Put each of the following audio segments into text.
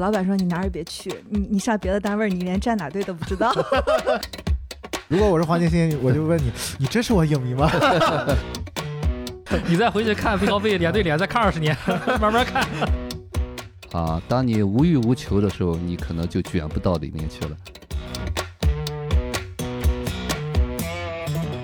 老板说你哪儿也别去，你你上别的单位，你连站哪队都不知道。如果我是黄建新，我就问你，你真是我影迷吗？你再回去看背靠背脸对脸，再看二十年，慢慢看。啊，当你无欲无求的时候，你可能就卷不到里面去了。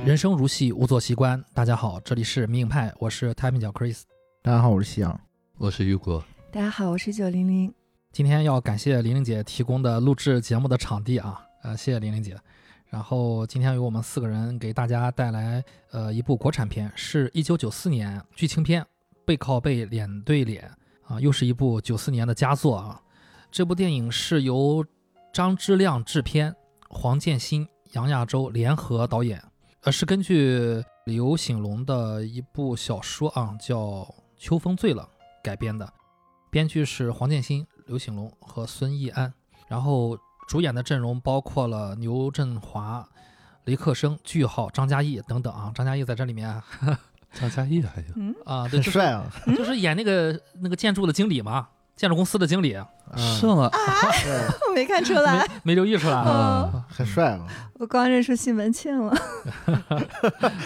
人生如戏，勿作习惯。大家好，这里是迷影派，我是 Timing 角 Chris。大家好，我是夕阳。我是雨果，大家好，我是九零零。今天要感谢玲玲姐提供的录制节目的场地啊，呃，谢谢玲玲姐。然后今天由我们四个人给大家带来呃一部国产片，是一九九四年剧情片《背靠背脸对脸》啊，又是一部九四年的佳作啊。这部电影是由张之亮制片，黄建新、杨亚洲联合导演，呃，是根据刘醒龙的一部小说啊，叫《秋风醉了》改编的，编剧是黄建新、刘醒龙和孙艺安，然后。主演的阵容包括了牛振华、雷克生、句号、张嘉译等等啊。张嘉译在这里面，张嘉译还行啊，很帅啊，就是演那个那个建筑的经理嘛，建筑公司的经理，是吗？我没看出来，没留意出来啊，很帅啊。我光认识西门庆了。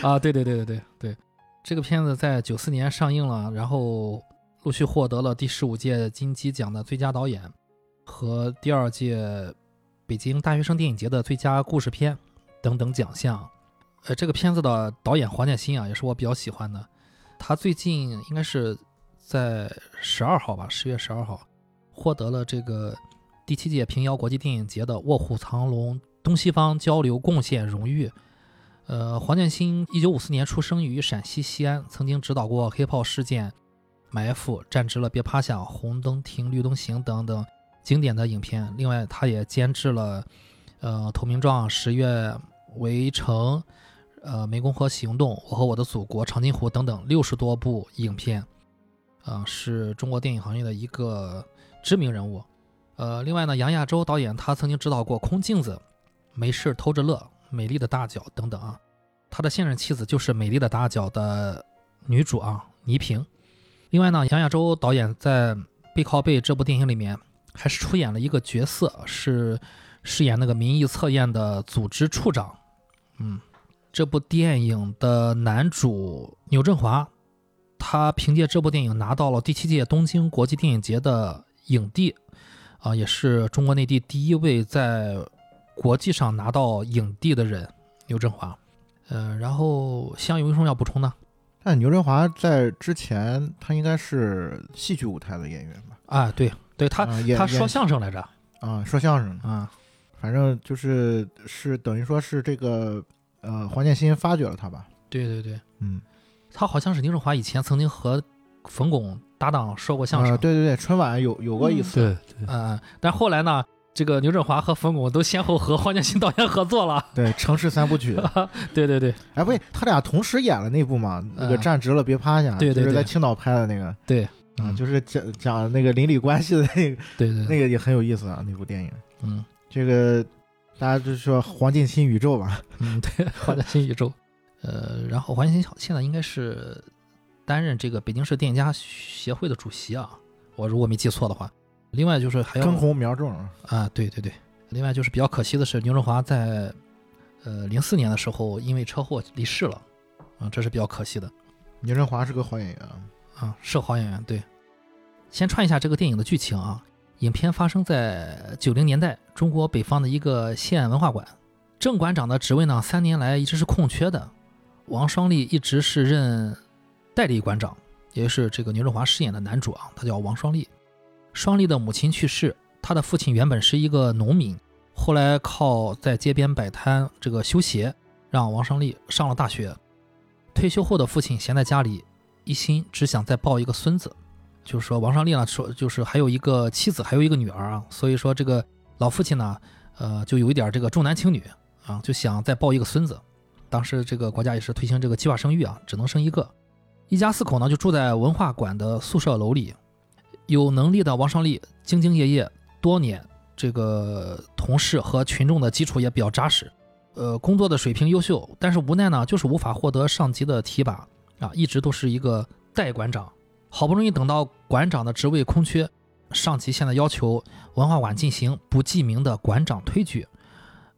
啊，对对对对对对，这个片子在九四年上映了，然后陆续获得了第十五届金鸡奖的最佳导演和第二届。北京大学生电影节的最佳故事片等等奖项，呃，这个片子的导演黄建新啊，也是我比较喜欢的。他最近应该是在十二号吧，十月十二号获得了这个第七届平遥国际电影节的卧虎藏龙东西方交流贡献荣誉。呃，黄建新一九五四年出生于陕西西安，曾经指导过《黑炮事件》《埋伏》《站直了别趴下》《红灯停绿灯行》等等。经典的影片，另外他也监制了，呃，《投名状》《十月》《围城》呃，《湄公河行动》《我和我的祖国》《长津湖》等等六十多部影片，啊，是中国电影行业的一个知名人物。呃，另外呢，杨亚洲导演他曾经指导过《空镜子》《没事偷着乐》《美丽的大脚》等等啊。他的现任妻子就是《美丽的大脚》的女主啊，倪萍。另外呢，杨亚洲导演在《背靠背》这部电影里面。还是出演了一个角色，是饰演那个民意测验的组织处长。嗯，这部电影的男主牛振华，他凭借这部电影拿到了第七届东京国际电影节的影帝，啊，也是中国内地第一位在国际上拿到影帝的人。牛振华，嗯，然后像有什么要补充的？但牛振华在之前，他应该是戏剧舞台的演员吧？啊，对。对他，他说相声来着啊，说相声啊，反正就是是等于说是这个呃黄建新发掘了他吧？对对对，嗯，他好像是牛振华以前曾经和冯巩搭档说过相声，对对对，春晚有有过一次，对对，嗯，但后来呢，这个牛振华和冯巩都先后和黄建新 导演合作了，对，城市三部曲，对对对，哎，不对，他俩同时演了那部嘛，那个站直了别趴下，对对，就是在青岛拍的那个，对。啊，就是讲讲那个邻里关系的那个，对对，那个也很有意思啊，那部电影。嗯，这个大家就说黄建新宇宙吧。嗯，对，黄建新宇宙。呃，然后黄建新现在应该是担任这个北京市电影家协会的主席啊，我如果没记错的话。另外就是还要根红苗正啊，对对对。另外就是比较可惜的是，牛振华在呃零四年的时候因为车祸离世了，啊，这是比较可惜的。牛振华是个好演员啊，是好演员，对。先串一下这个电影的剧情啊，影片发生在九零年代中国北方的一个县文化馆，郑馆长的职位呢，三年来一直是空缺的，王双立一直是任代理馆长，也就是这个牛振华饰演的男主啊，他叫王双立。双立的母亲去世，他的父亲原本是一个农民，后来靠在街边摆摊这个修鞋，让王双立上了大学。退休后的父亲闲在家里，一心只想再抱一个孙子。就是说，王双立呢说，就是还有一个妻子，还有一个女儿啊，所以说这个老父亲呢，呃，就有一点这个重男轻女啊，就想再抱一个孙子。当时这个国家也是推行这个计划生育啊，只能生一个。一家四口呢就住在文化馆的宿舍楼里。有能力的王双利兢兢业业多年，这个同事和群众的基础也比较扎实，呃，工作的水平优秀，但是无奈呢，就是无法获得上级的提拔啊，一直都是一个代馆长。好不容易等到馆长的职位空缺，上级现在要求文化馆进行不记名的馆长推举。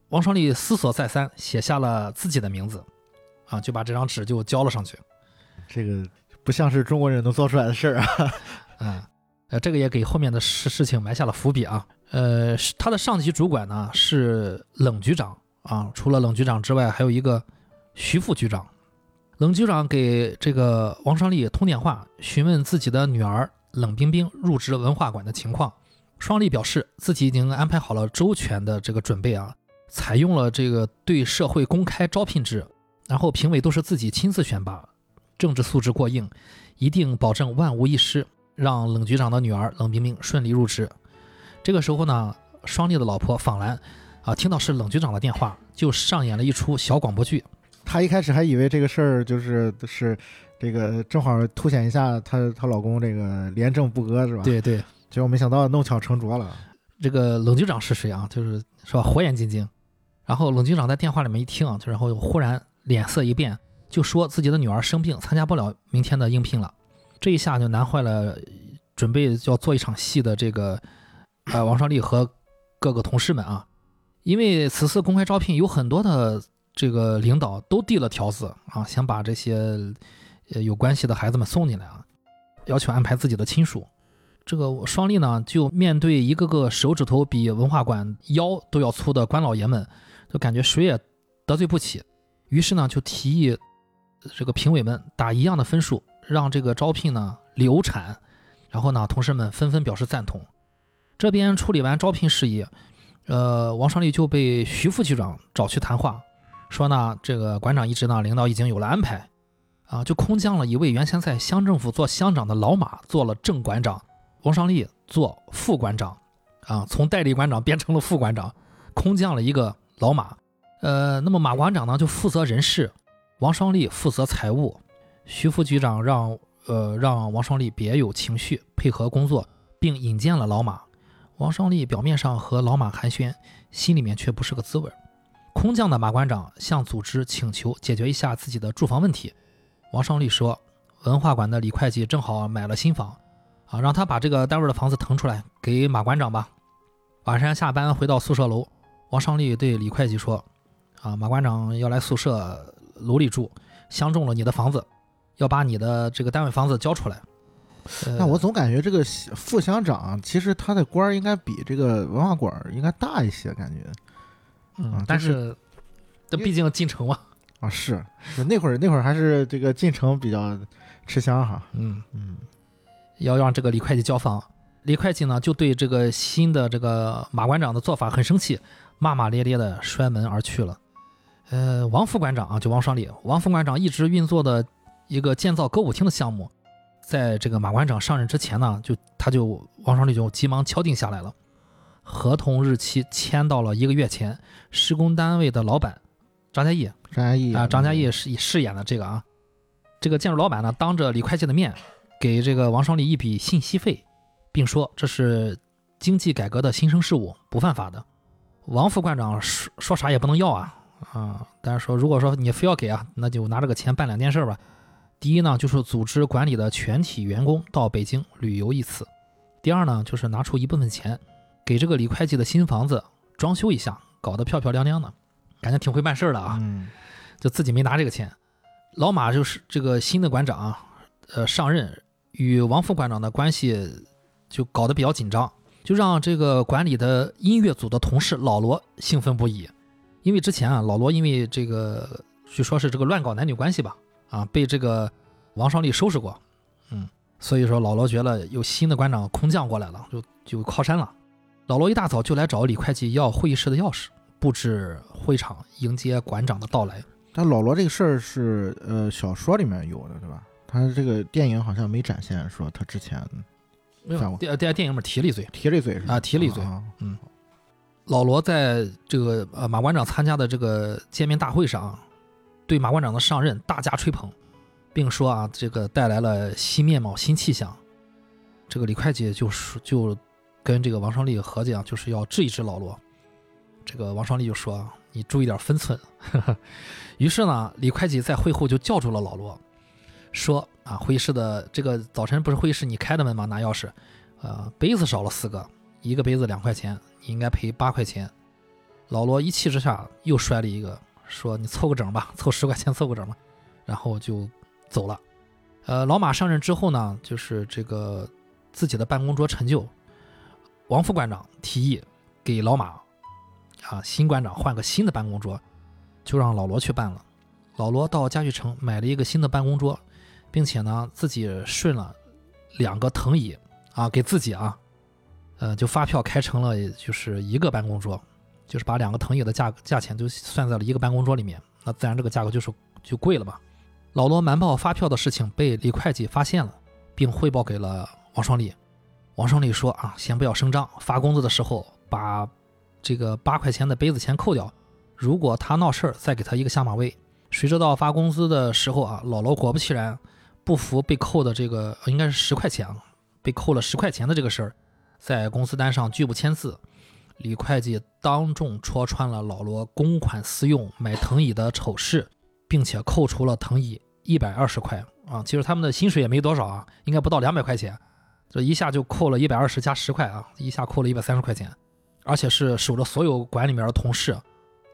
王双立思索再三，写下了自己的名字，啊，就把这张纸就交了上去。这个不像是中国人能做出来的事儿啊。嗯，呃，这个也给后面的事事情埋下了伏笔啊。呃，他的上级主管呢是冷局长啊，除了冷局长之外，还有一个徐副局长。冷局长给这个王双立通电话，询问自己的女儿冷冰冰入职文化馆的情况。双立表示自己已经安排好了周全的这个准备啊，采用了这个对社会公开招聘制，然后评委都是自己亲自选拔，政治素质过硬，一定保证万无一失，让冷局长的女儿冷冰冰顺利入职。这个时候呢，双立的老婆访兰啊，听到是冷局长的电话，就上演了一出小广播剧。她一开始还以为这个事儿就是是这个正好凸显一下她她老公这个廉政不阿是吧？。对对，结果没想到弄巧成拙了。这个冷局长是谁啊？就是是吧，火眼金睛。然后冷局长在电话里面一听啊，就然后忽然脸色一变，就说自己的女儿生病，参加不了明天的应聘了。这一下就难坏了准备要做一场戏的这个呃王双立和各个同事们啊，因为此次公开招聘有很多的这个领导都递了条子啊，想把这些有关系的孩子们送进来啊，要求安排自己的亲属。这个双立呢，就面对一个个手指头比文化馆腰都要粗的官老爷们，就感觉谁也得罪不起，于是呢，就提议这个评委们打一样的分数，让这个招聘呢流产。然后呢，同事们纷纷表示赞同。这边处理完招聘事宜，呃，王双立就被徐副局长找去谈话，说呢，这个馆长一职呢，领导已经有了安排，啊，就空降了一位原先在乡政府做乡长的老马做了正馆长。王双立做副馆长，啊，从代理馆长变成了副馆长，空降了一个老马。呃，那么马馆长呢就负责人事，王双立负责财务。徐副局长让呃让王双立别有情绪，配合工作，并引荐了老马。王双立表面上和老马寒暄，心里面却不是个滋味。空降的马馆长向组织请求解决一下自己的住房问题。王双立说，文化馆的李会计正好买了新房。啊，让他把这个单位的房子腾出来给马馆长吧。晚上下班回到宿舍楼，王双立对李会计说：“啊，马馆长要来宿舍楼里住，相中了你的房子，要把你的这个单位房子交出来。”那我总感觉这个副乡长其实他的官儿应该比这个文化馆应该大一些，感觉。嗯，但是这毕竟进城嘛。啊，是是，那会儿那会儿还是这个进城比较吃香哈。嗯嗯。要让这个李会计交房，李会计呢就对这个新的这个马馆长的做法很生气，骂骂咧咧的摔门而去了。呃，王副馆长啊，就王双立，王副馆长一直运作的一个建造歌舞厅的项目，在这个马馆长上任之前呢，就他就王双立就急忙敲定下来了，合同日期签到了一个月前。施工单位的老板张嘉译，张嘉译啊，张嘉译饰饰演的这个啊，这个建筑老板呢，当着李会计的面。给这个王双立一笔信息费，并说这是经济改革的新生事物，不犯法的。王副馆长说说啥也不能要啊啊！但是说如果说你非要给啊，那就拿这个钱办两件事吧。第一呢，就是组织管理的全体员工到北京旅游一次；第二呢，就是拿出一部分钱给这个李会计的新房子装修一下，搞得漂漂亮亮的，感觉挺会办事儿的啊。嗯，就自己没拿这个钱。老马就是这个新的馆长啊，呃，上任。与王副馆长的关系就搞得比较紧张，就让这个管理的音乐组的同事老罗兴奋不已。因为之前啊，老罗因为这个据说是这个乱搞男女关系吧，啊，被这个王双立收拾过，嗯，所以说老罗觉得有新的馆长空降过来了，就就靠山了。老罗一大早就来找李会计要会议室的钥匙，布置会场迎接馆长的到来。但老罗这个事儿是呃小说里面有的，对吧？他这个电影好像没展现，说他之前没有电电电影里面提了一嘴，提了一嘴是啊，提了一嘴。嗯，老罗在这个呃马馆长参加的这个见面大会上，对马馆长的上任大加吹捧，并说啊，这个带来了新面貌、新气象。这个李会计就是就跟这个王双立合计啊，就是要治一治老罗。这个王双立就说：“你注意点分寸。”于是呢，李会计在会后就叫住了老罗。说啊，会议室的这个早晨不是会议室你开的门吗？拿钥匙，呃，杯子少了四个，一个杯子两块钱，你应该赔八块钱。老罗一气之下又摔了一个，说你凑个整吧，凑十块钱凑个整吧，然后就走了。呃，老马上任之后呢，就是这个自己的办公桌陈旧，王副馆长提议给老马啊新馆长换个新的办公桌，就让老罗去办了。老罗到家具城买了一个新的办公桌，并且呢自己顺了两个藤椅啊给自己啊，呃就发票开成了就是一个办公桌，就是把两个藤椅的价价钱都算在了一个办公桌里面，那自然这个价格就是就贵了嘛。老罗瞒报发票的事情被李会计发现了，并汇报给了王双利。王双利说：“啊，先不要声张，发工资的时候把这个八块钱的杯子钱扣掉。如果他闹事儿，再给他一个下马威。”谁知道发工资的时候啊，老罗果不其然，不服被扣的这个应该是十块钱啊，被扣了十块钱的这个事儿，在公司单上拒不签字。李会计当众戳穿了老罗公款私用买藤椅的丑事。并且扣除了藤椅一百二十块啊，其实他们的薪水也没多少啊，应该不到两百块钱，这一下就扣了一百二十加十块啊，一下扣了一百三十块钱，而且是守着所有馆里面的同事，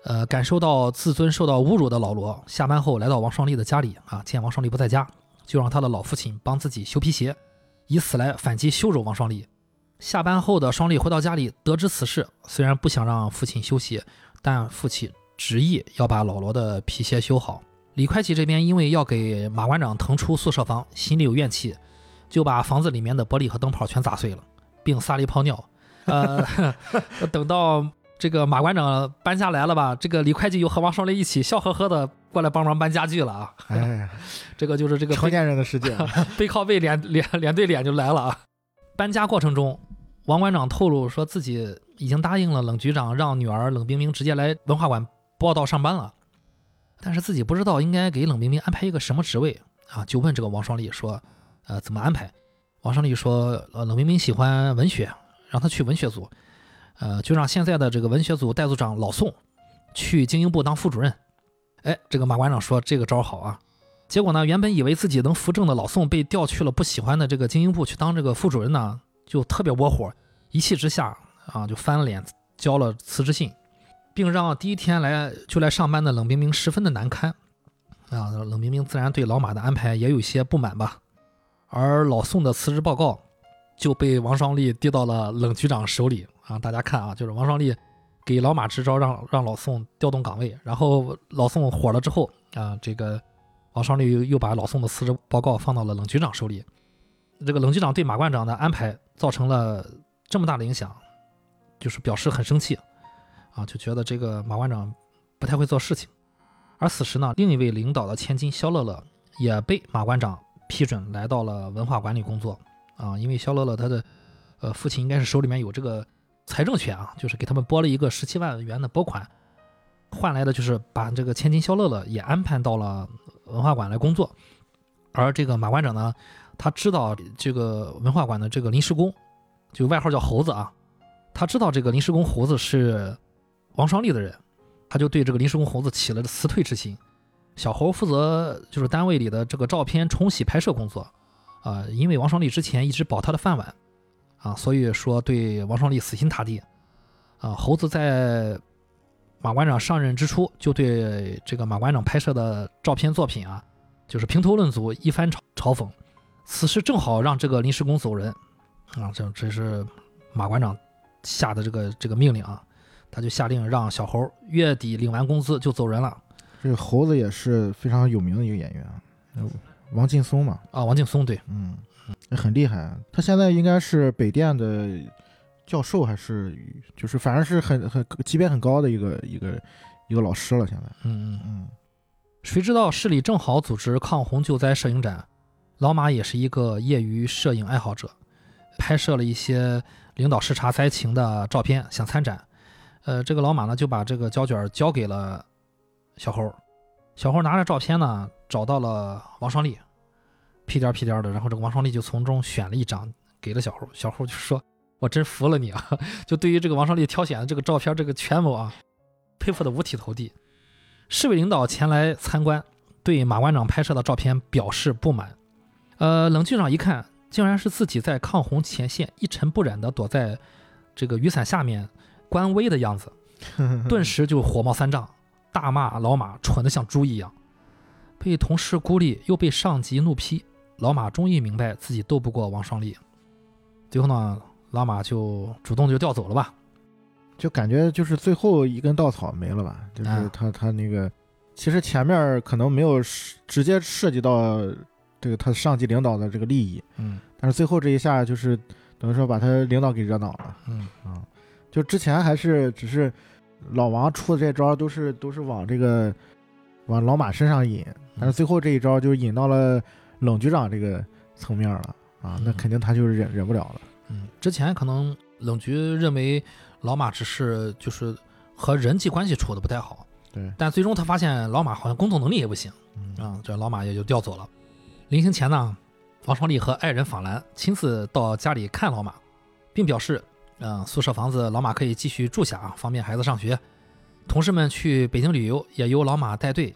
呃，感受到自尊受到侮辱的老罗，下班后来到王双利的家里啊，见王双利不在家，就让他的老父亲帮自己修皮鞋，以此来反击羞辱王双利。下班后的双利回到家里，得知此事，虽然不想让父亲休息，但父亲执意要把老罗的皮鞋修好。李会计这边因为要给马馆长腾出宿舍房，心里有怨气，就把房子里面的玻璃和灯泡全砸碎了，并撒了一泡尿。呃，等到这个马馆长搬家来了吧，这个李会计又和王双利一起笑呵呵的过来帮忙搬家具了啊。哎，这个就是这个成年人的世界，背靠背脸脸脸对脸就来了啊。搬家过程中，王馆长透露说自己已经答应了冷局长，让女儿冷冰冰直接来文化馆报道上班了。但是自己不知道应该给冷冰冰安排一个什么职位啊，就问这个王双利说，呃，怎么安排？王双利说，呃，冷冰冰喜欢文学，让他去文学组，呃，就让现在的这个文学组代组长老宋去经营部当副主任。哎，这个马馆长说这个招好啊。结果呢，原本以为自己能扶正的老宋被调去了不喜欢的这个经营部去当这个副主任呢，就特别窝火，一气之下啊，就翻脸交了辞职信。并让第一天来就来上班的冷冰冰十分的难堪，啊，冷冰冰自然对老马的安排也有些不满吧。而老宋的辞职报告就被王双利递到了冷局长手里啊。大家看啊，就是王双利给老马支招，让让老宋调动岗位，然后老宋火了之后啊，这个王双利又又把老宋的辞职报告放到了冷局长手里。这个冷局长对马馆长的安排造成了这么大的影响，就是表示很生气。啊，就觉得这个马馆长不太会做事情，而此时呢，另一位领导的千金肖乐乐也被马馆长批准来到了文化馆里工作。啊，因为肖乐乐他的呃父亲应该是手里面有这个财政权啊，就是给他们拨了一个十七万元的拨款，换来的就是把这个千金肖乐乐也安排到了文化馆来工作。而这个马馆长呢，他知道这个文化馆的这个临时工，就外号叫猴子啊，他知道这个临时工猴子是。王双利的人，他就对这个临时工猴子起了辞退之心。小猴负责就是单位里的这个照片冲洗拍摄工作，啊，因为王双利之前一直保他的饭碗，啊，所以说对王双利死心塌地。啊，猴子在马馆长上任之初，就对这个马馆长拍摄的照片作品啊，就是评头论足，一番嘲嘲讽。此时正好让这个临时工走人，啊，这这是马馆长下的这个这个命令啊。他就下令让小猴月底领完工资就走人了。这个猴子也是非常有名的一个演员啊，王劲松嘛。啊，王劲松对，嗯，很厉害。他现在应该是北电的教授，还是就是反正是很很级别很高的一个一个一个老师了。现在，嗯嗯嗯。谁知道市里正好组织抗洪救灾摄影展，老马也是一个业余摄影爱好者，拍摄了一些领导视察灾情的照片，想参展。呃，这个老马呢就把这个胶卷交给了小猴，小猴拿着照片呢找到了王双利，屁颠屁颠的，然后这个王双利就从中选了一张给了小猴，小猴就说：“我真服了你啊！” 就对于这个王双利挑选的这个照片这个权谋啊，佩服的五体投地。市委领导前来参观，对马馆长拍摄的照片表示不满。呃，冷局长一看竟然是自己在抗洪前线一尘不染的躲在这个雨伞下面观危的样子，顿时就火冒三丈，大骂老马蠢得像猪一样。被同事孤立，又被上级怒批，老马终于明白自己斗不过王双立。最后呢，老马就主动就调走了吧。就感觉就是最后一根稻草没了吧？就是啊他他那个，其实前面可能没有涉直接涉及到这个他上级领导的这个利益，嗯但是最后这一下就是等于说把他领导给惹恼了嗯啊。就之前还是只是老王出的这招都是都是往这个往老马身上引，但是最后这一招就引到了冷局长这个层面了啊，那嗯肯定他就是忍忍不了了。嗯，之前可能冷局认为老马只是就是和人际关系处的不太好，对，但最终他发现老马好像工作能力也不行嗯啊，这老马也就调走了。临行前呢，王双立和爱人访兰亲自到家里看老马，并表示，嗯、宿舍房子老马可以继续住下啊，方便孩子上学。同事们去北京旅游也由老马带队，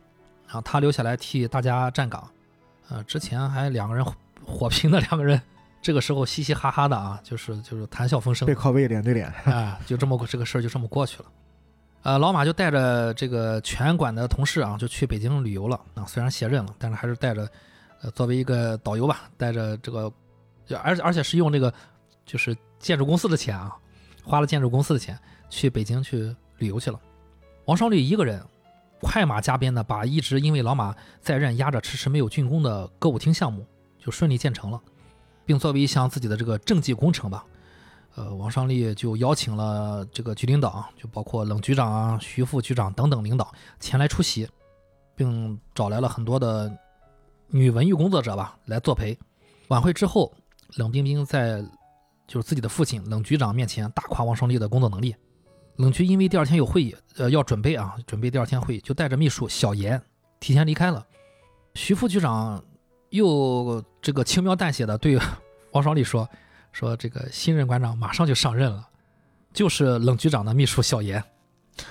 啊，他留下来替大家站岗。呃，之前还两个人火火拼的两个人，这个时候嘻嘻哈哈的啊，就是就是谈笑风生背。靠背脸对脸，啊，就这么这个事儿就这么过去了。呃，老马就带着这个全馆的同事啊，就去北京旅游了啊。虽然卸任了，但是还是带着，呃，作为一个导游吧，带着这个，而且而且是用这个就是建筑公司的钱啊，花了建筑公司的钱去北京去旅游去了。王双立一个人快马加鞭的把一直因为老马在任压着迟迟没有竣工的歌舞厅项目就顺利建成了，并作为一项自己的这个政绩工程吧，呃，王双立就邀请了这个局领导，就包括冷局长啊、徐副局长等等领导前来出席，并找来了很多的女文艺工作者吧来作陪。晚会之后，冷冰冰在就是自己的父亲冷局长面前大夸王双利的工作能力。冷局因为第二天有会议，呃，要准备啊，准备第二天会议，就带着秘书小严提前离开了。徐副局长又这个轻描淡写的对王双利说：“说这个新任馆长马上就上任了，就是冷局长的秘书小严。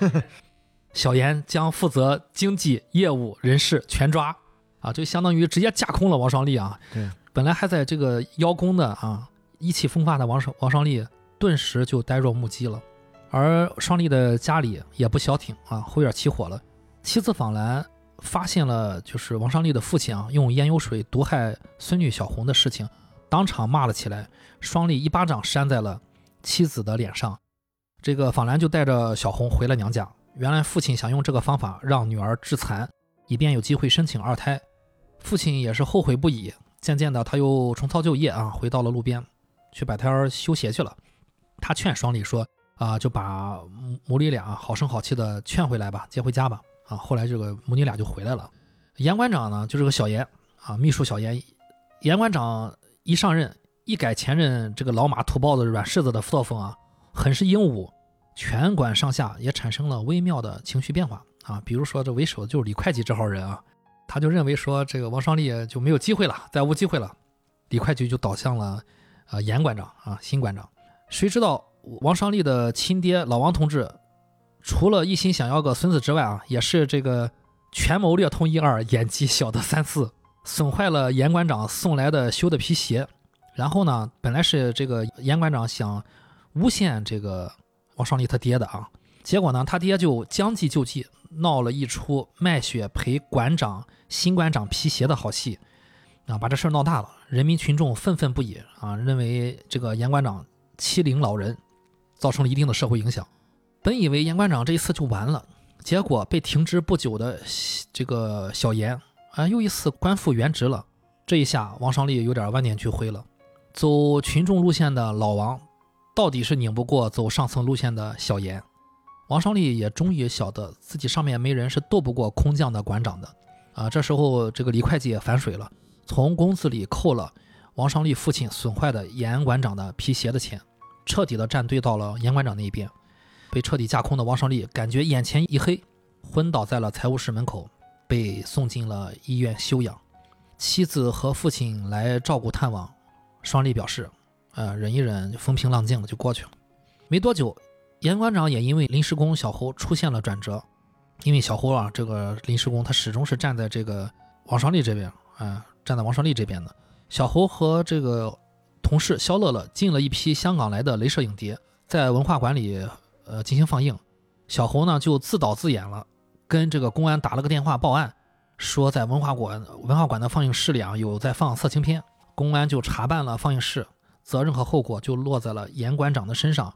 小严将负责经济、业务、人事全抓啊，就相当于直接架空了王双立啊。对，本来还在这个邀功的啊，意气风发的王双王双立，顿时就呆若木鸡了。而双立的家里也不消停啊，后院起火了。妻子访兰发现了就是王双立的父亲啊，用烟油水毒害孙女小红的事情，当场骂了起来。双立一巴掌扇在了妻子的脸上。这个访兰就带着小红回了娘家。原来父亲想用这个方法让女儿致残，以便有机会申请二胎。父亲也是后悔不已。渐渐的，他又重操旧业啊，回到了路边，去摆摊儿修鞋去了。他劝双立说：“啊，就把母母女俩好声好气的劝回来吧，接回家吧。”啊，后来这个母女俩就回来了。严馆长呢，就是个小严啊，秘书小严。严馆长一上任，一改前任这个老马土包子软柿子的作风啊，很是英武，全馆上下也产生了微妙的情绪变化啊。比如说这为首的就是李会计这号人啊，他就认为说这个王双立就没有机会了，再无机会了，李会计就倒向了呃严馆长啊新馆长。谁知道王双立的亲爹老王同志，除了一心想要个孙子之外啊，也是这个权谋略通一二，演技小的三四，损坏了严馆长送来的修的皮鞋。然后呢，本来是这个严馆长想诬陷这个王双立他爹的啊，结果呢，他爹就将计就计，闹了一出卖血赔馆长新馆长皮鞋的好戏，啊，把这事儿闹大了，人民群众愤愤不已啊，认为这个严馆长欺凌老人，造成了一定的社会影响。本以为严馆长这一次就完了，结果被停职不久的这个小严啊，又一次官复原职了。这一下，王双立有点万念俱灰了。走群众路线的老王，到底是拧不过走上层路线的小严。王双立也终于晓得自己上面没人是斗不过空降的馆长的。啊，这时候这个李会计也反水了，从工资里扣了王双立父亲损坏的严馆长的皮鞋的钱，彻底的站队到了严馆长那一边。被彻底架空的王双立感觉眼前一黑，昏倒在了财务室门口，被送进了医院休养。妻子和父亲来照顾探望，双立表示，呃，忍一忍，风平浪静了就过去了。没多久，严馆长也因为临时工小侯出现了转折，因为小侯啊，这个临时工他始终是站在这个王双立这边，啊、站在王双立这边的。小侯和这个同事肖乐乐进了一批香港来的镭射影碟，在文化馆里呃进行放映。小侯呢就自导自演了，跟这个公安打了个电话报案，说在文化馆文化馆的放映室里啊有在放色情片。公安就查办了放映室，责任和后果就落在了严馆长的身上。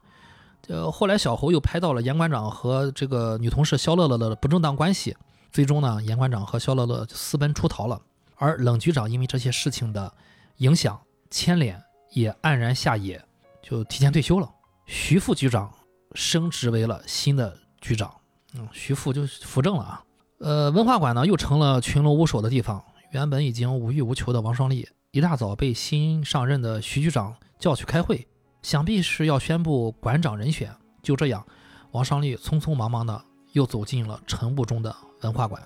呃，后来小侯又拍到了严馆长和这个女同事肖乐乐的不正当关系，最终呢，严馆长和肖乐乐私奔出逃了。而冷局长因为这些事情的影响牵连，也黯然下野，就提前退休了。徐副局长升职为了新的局长，嗯，徐副就扶正了啊。呃，文化馆呢又成了群龙无首的地方。原本已经无欲无求的王双立，一大早被新上任的徐局长叫去开会，想必是要宣布馆长人选。就这样，王尚立匆匆忙忙的又走进了尘雾中的文化馆。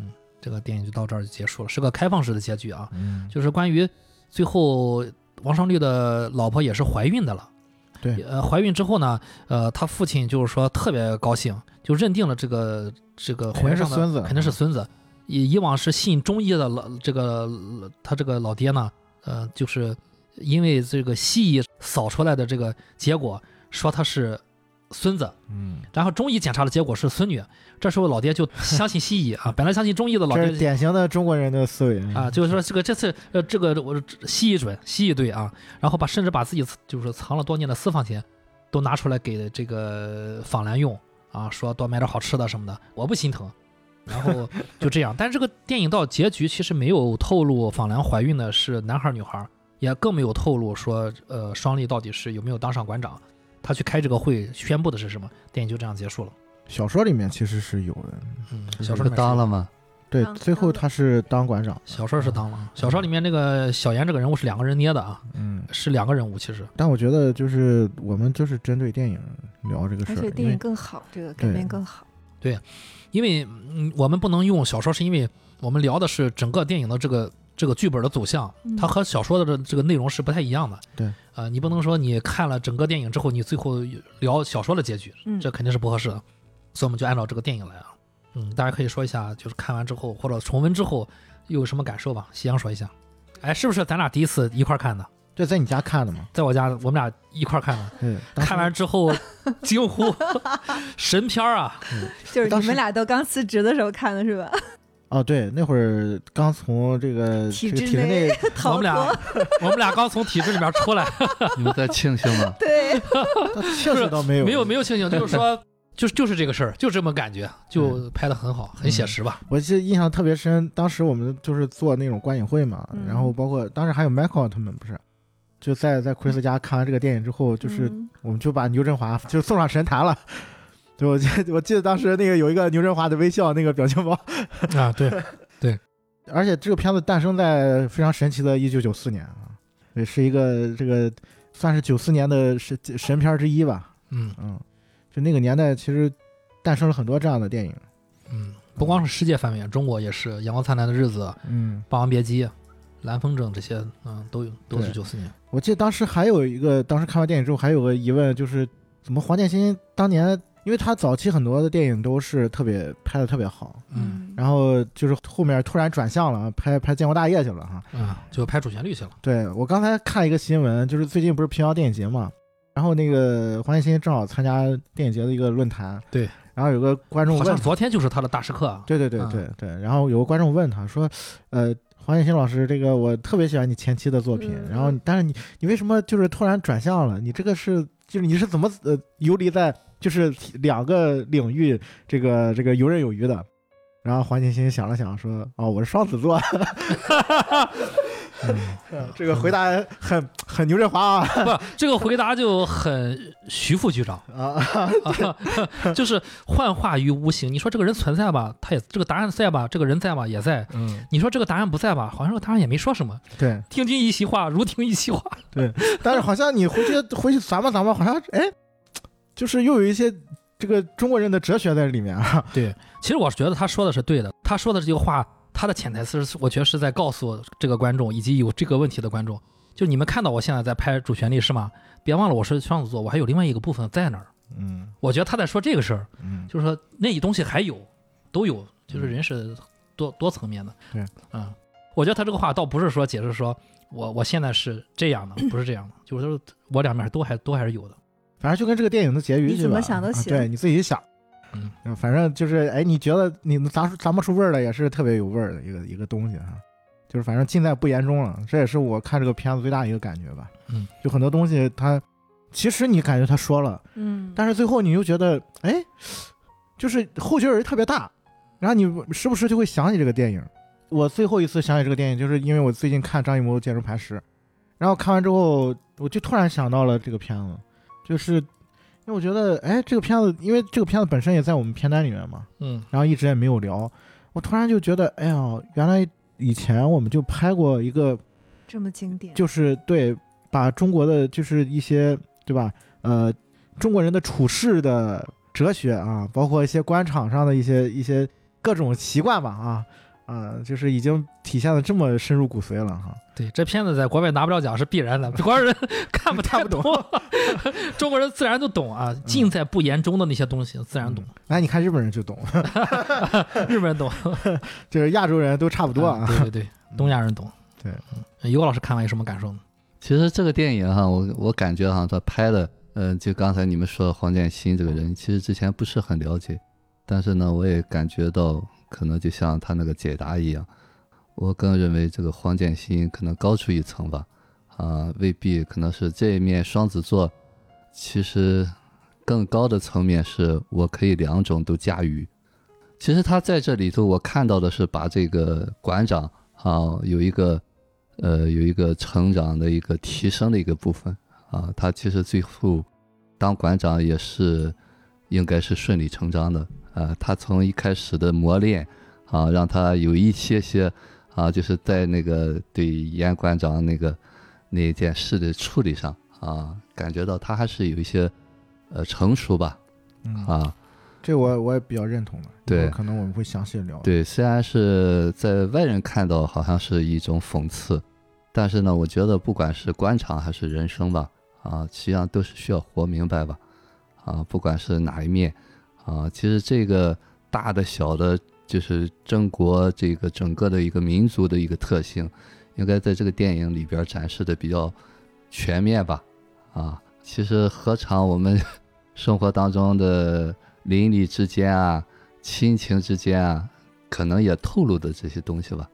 嗯，这个电影就到这儿就结束了，是个开放式的结局啊。嗯，就是关于最后王尚立的老婆也是怀孕的了。对，呃，怀孕之后呢，呃，他父亲就是说特别高兴，就认定了这个这个怀上的孙子肯定是孙子。以以往是信中医的老这个他这个老爹呢，呃，就是因为这个西医扫出来的这个结果说他是孙子，嗯，然后中医检查的结果是孙女，这时候老爹就相信西医啊，本来相信中医的老爹这是典型的中国人的思维。啊，就是说这个这次呃这个我西医准西医对啊，然后把甚至把自己就是藏了多年的私房钱都拿出来给这个访兰用啊，说多买点好吃的什么的，我不心疼。然后就这样，但是这个电影到结局其实没有透露访兰怀孕的是男孩女孩，也更没有透露说呃双立到底是有没有当上馆长，他去开这个会宣布的是什么，电影就这样结束了。小说里面其实是有的，嗯，小说当了吗？对，最后他是当馆长，小说是当了，小说里面那个小严这个人物是两个人捏的啊，嗯，是两个人物其实。但我觉得就是我们就是针对电影聊这个事儿，而且电影更好，这个改对编更好。对因为嗯，我们不能用小说，是因为我们聊的是整个电影的这个这个剧本的走向，嗯它和小说的这这个内容是不太一样的。对，呃，你不能说你看了整个电影之后，你最后聊小说的结局，嗯，这肯定是不合适的。所以我们就按照这个电影来啊。嗯，大家可以说一下，就是看完之后或者重温之后又有什么感受吧。夕阳说一下，哎，是不是咱俩第一次一块儿看的？这在你家看的吗？在我家，我们俩一块儿看的。嗯，看完之后惊呼 神片儿啊！就是你们俩都刚辞职的时候看的是吧？哦，对，那会儿刚从这个体制这个体制内，我们俩，我们俩刚从体制里面出来，你们在庆幸吗？对，庆幸倒没有，没有没有庆幸，就是说，就是就是这个事儿，就这么感觉，就拍的很好，很写实吧。我记得印象特别深，当时我们就是做那种观影会嘛，嗯然后包括当时还有 Michael 他们不是，就在在奎斯家看完这个电影之后，就是嗯我们就把牛振华就送上神坛了。对，我记得我记得当时那个有一个牛振华的微笑那个表情包，啊，对 对，而且这个片子诞生在非常神奇的1994年啊，也，是一个这个算是94年的神神片之一吧，嗯嗯，就那个年代其实诞生了很多这样的电影，嗯，不光是世界范围，中国也是《阳光灿烂的日子》《嗯，霸王别姬》《蓝风筝》这些，嗯，都有，都是对九四年。我记得当时还有一个，当时看完电影之后还有个疑问，就是怎么黄建新当年，因为他早期很多的电影都是特别拍的特别好，嗯然后就是后面突然转向了，拍拍建国大业去了哈。嗯，就拍主旋律去了。对我刚才看一个新闻，就是最近不是平遥电影节嘛，然后那个黄建新正好参加电影节的一个论坛，对，然后有个观众好像问，昨天就是他的大师课啊。对对对嗯对对，然后有个观众问他说，呃。黄建新老师，这个我特别喜欢你前期的作品，嗯然后但是你你为什么就是突然转向了？你这个是就是你是怎么呃游离在就是两个领域这个这个游刃有余的？然后黄建新想了想说：“哦，我是双子座。嗯”这个回答很很牛振华啊不，这个回答就很徐副局长啊！啊，就是幻化于无形。你说这个人存在吧，他也这个答案在吧，这个人在吧，也在。嗯，你说这个答案不在吧，好像这个答案也没说什么，对，听君一席话，如听一席话。对但是好像你回去回去琢磨琢磨，好像哎，就是又有一些这个中国人的哲学在里面啊。对，其实我是觉得他说的是对的，他说的这个话，他的潜台词是，我觉得是在告诉这个观众以及有这个问题的观众，就你们看到我现在在拍主旋律是吗？别忘了我是双子座，我还有另外一个部分在那儿。嗯我觉得他在说这个事儿，嗯，就是说那东西还有，都有，就是人是多多层面的。对，嗯，我觉得他这个话倒不是说解释说我我现在是这样的，不是这样的，就是我两面都还都还是有的。反正就跟这个电影的结局是吧？你怎么想都啊行对，你自己想。嗯嗯，反正就是，哎，你觉得你能咂出咂摸出味儿来，也是特别有味儿的一个一个东西哈。就是反正尽在不言中了，这也是我看这个片子最大一个感觉吧。嗯，就很多东西它，其实你感觉他说了，嗯，但是最后你又觉得，哎，就是后劲儿特别大，然后你时不时就会想起这个电影。我最后一次想起这个电影，就是因为我最近看张艺谋《建筑磐石》，然后看完之后，我就突然想到了这个片子，就是因为我觉得，哎，这个片子，因为这个片子本身也在我们片单里面嘛，嗯然后一直也没有聊，我突然就觉得，哎呀，原来以前我们就拍过一个这么经典，就是对，把中国的就是一些对吧？呃，中国人的处事的哲学啊，包括一些官场上的一些一些各种习惯吧啊啊，就是已经体现的这么深入骨髓了哈。对，这片子在国外拿不了奖是必然的，国外人 看不太看不懂懂，中国人自然就懂啊，尽在不言中的那些东西自然懂，哎，你看日本人就懂，日本人懂，就是亚洲人都差不多啊。对对对，东亚人懂。对嗯，尤老师看完有什么感受呢？其实这个电影哈，我我感觉哈，他拍的，呃，就刚才你们说的黄建新这个人，其实之前不是很了解，但是呢，我也感觉到，可能就像他那个解答一样，我更认为这个黄建新可能高出一层吧，啊，未必可能是这一面双子座，其实更高的层面是我可以两种都驾驭。其实他在这里头，我看到的是把这个馆长啊有一个呃有一个成长的一个提升的一个部分啊，他其实最后当馆长也是应该是顺理成章的啊，他从一开始的磨练啊，让他有一些些啊，就是在那个对严馆长那个那件事的处理上啊，感觉到他还是有一些呃成熟吧嗯，啊。这我我也比较认同的。对可能我们会详细聊。对，虽然是在外人看到好像是一种讽刺，但是呢，我觉得不管是官场还是人生吧，啊，实际上都是需要活明白吧，啊，不管是哪一面，啊，其实这个大的小的，就是中国这个整个的一个民族的一个特性，应该在这个电影里边展示的比较全面吧，啊，其实何尝我们 生活当中的邻里之间啊，亲情之间啊，可能也透露的这些东西吧，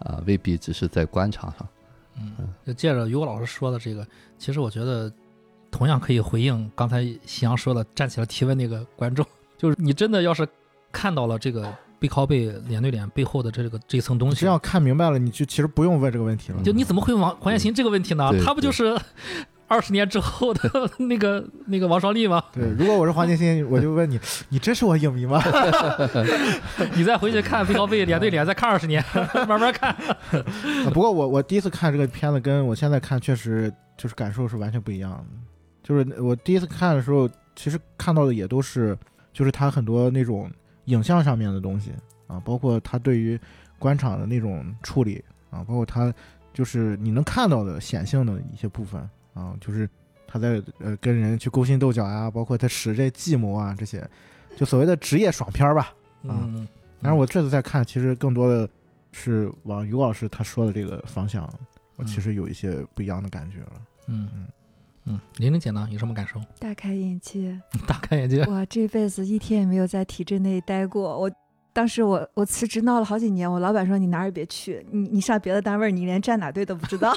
啊，未必只是在官场上。嗯，就借着于果老师说的这个，其实我觉得同样可以回应刚才夕阳说的站起来提问那个观众，就是你真的要是看到了这个背靠背、脸对脸背后的这个这层东西只，要看明白了，你就其实不用问这个问题了。就你怎么会问王黄建新这个问题呢？他不就是二十年之后的 那个那个王双立吗？对，如果我是黄建新，我就问你，你真是我影迷吗？你再回去看背靠背、脸对脸，再看二十年，慢慢看。啊不过我我第一次看这个片子，跟我现在看确实就是感受是完全不一样的。就是我第一次看的时候，其实看到的也都是，就是他很多那种影像上面的东西啊，包括他对于官场的那种处理啊，包括他就是你能看到的显性的一些部分啊，就是他在呃跟人去勾心斗角啊，包括他使这计谋啊这些，就所谓的职业爽片儿吧。啊。但是我这次在看，其实更多的是往于老师他说的这个方向，我其实有一些不一样的感觉了。嗯嗯嗯，玲玲姐呢有什么感受？大开眼界。大开眼界。我，这辈子一天也没有在体制内待过。我当时我我辞职闹了好几年，我老板说你哪儿也别去，你你上别的单位，你连站哪队都不知道。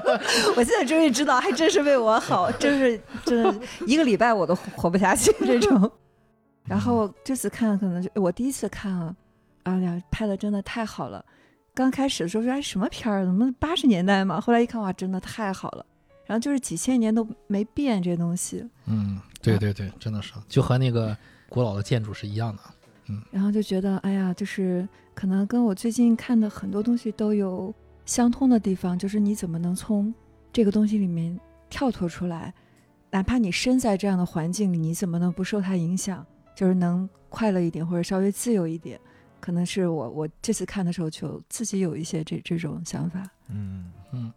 我现在终于知道，还真是为我好，真是真的一个礼拜我都活不下去 这种。然后这次看可能就我第一次看啊，啊呀，拍的真的太好了。刚开始的时候说哎什么片儿，怎么八十年代嘛？后来一看哇，真的太好了。然后就是几千年都没变这东西，嗯，对对对，真的是，就和那个古老的建筑是一样的。嗯然后就觉得，哎呀，就是可能跟我最近看的很多东西都有相通的地方，就是你怎么能从这个东西里面跳脱出来，哪怕你身在这样的环境里，你怎么能不受它影响，就是能快乐一点或者稍微自由一点？可能是我我这次看的时候就自己有一些这这种想法。嗯嗯，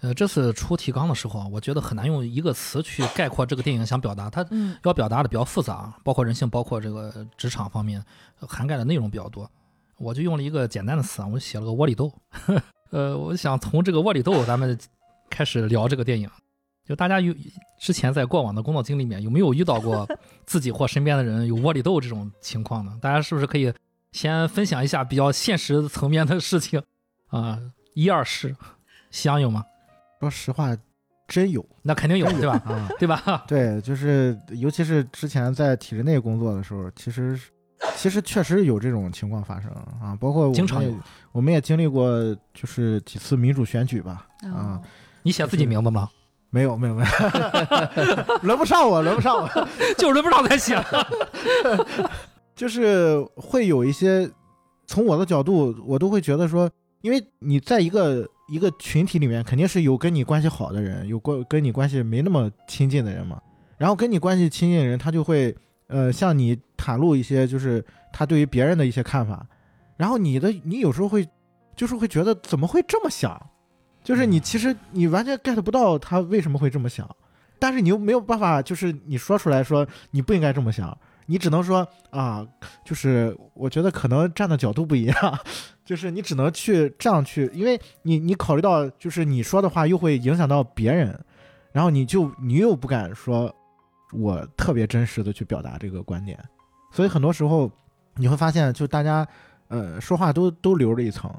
呃，这次出提纲的时候啊，我觉得很难用一个词去概括这个电影想表达。它嗯要表达的比较复杂，包括人性，包括这个职场方面，呃涵盖的内容比较多。我就用了一个简单的词啊，我就写了个窝里斗。呃，我想从这个窝里斗咱们开始聊这个电影。就大家有之前在过往的工作经历里面有没有遇到过 自己或身边的人有窝里斗这种情况呢？大家是不是可以先分享一下比较现实层面的事情啊？一二是，香有吗？说实话，真有那肯定有，对吧？啊。对吧？对，就是尤其是之前在体制内工作的时候，其实其实确实有这种情况发生啊，包括我经常有们也。我们也经历过，就是几次民主选举吧。啊哦，你写自己名字吗？没有没有没有，轮不上我，轮不上我。就是轮不上才写。就是会有一些，从我的角度，我都会觉得说，因为你在一个一个群体里面，肯定是有跟你关系好的人，有关跟你关系没那么亲近的人嘛。然后跟你关系亲近的人，他就会呃向你袒露一些，就是他对于别人的一些看法。然后你的你有时候会，就是会觉得怎么会这么想？就是你其实你完全 get 不到他为什么会这么想，但是你又没有办法，就是你说出来说你不应该这么想，你只能说啊，就是我觉得可能站的角度不一样，就是你只能去这样去，因为你你考虑到就是你说的话又会影响到别人，然后你就你又不敢说，我特别真实的去表达这个观点，所以很多时候你会发现，就大家呃说话都都留着一层，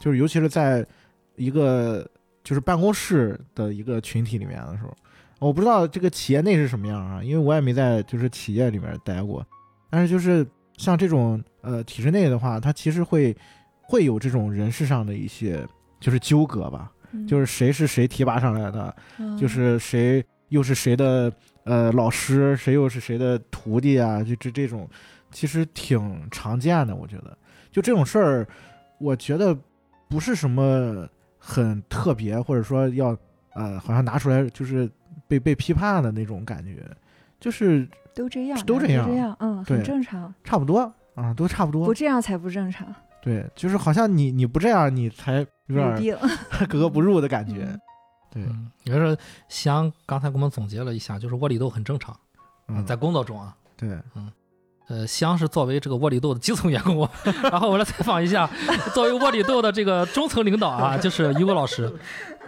就是尤其是在一个就是办公室的一个群体里面的时候，我不知道这个企业内是什么样啊，因为我也没在就是企业里面待过，但是就是像这种呃体制内的话，它其实会会有这种人事上的一些就是纠葛吧，嗯。就是谁是谁提拔上来的，嗯就是谁又是谁的呃老师，谁又是谁的徒弟啊，就这这种其实挺常见的，我觉得。就这种事儿，我觉得不是什么很特别，或者说要呃好像拿出来就是被被批判的那种感觉，就是都这样，都这样这样，嗯，很正常。差不多啊，都差不多不。这样才不正常，对，就是好像你你不这样，你才有点。格格不入的感觉。嗯对，嗯，也就是香刚才给我们总结了一下，就是窝里斗很正常，嗯，在工作中啊。对，嗯呃，香是作为这个窝里斗的基层员工，然后我来采访一下，作为窝里斗的这个中层领导啊，就是于果老师，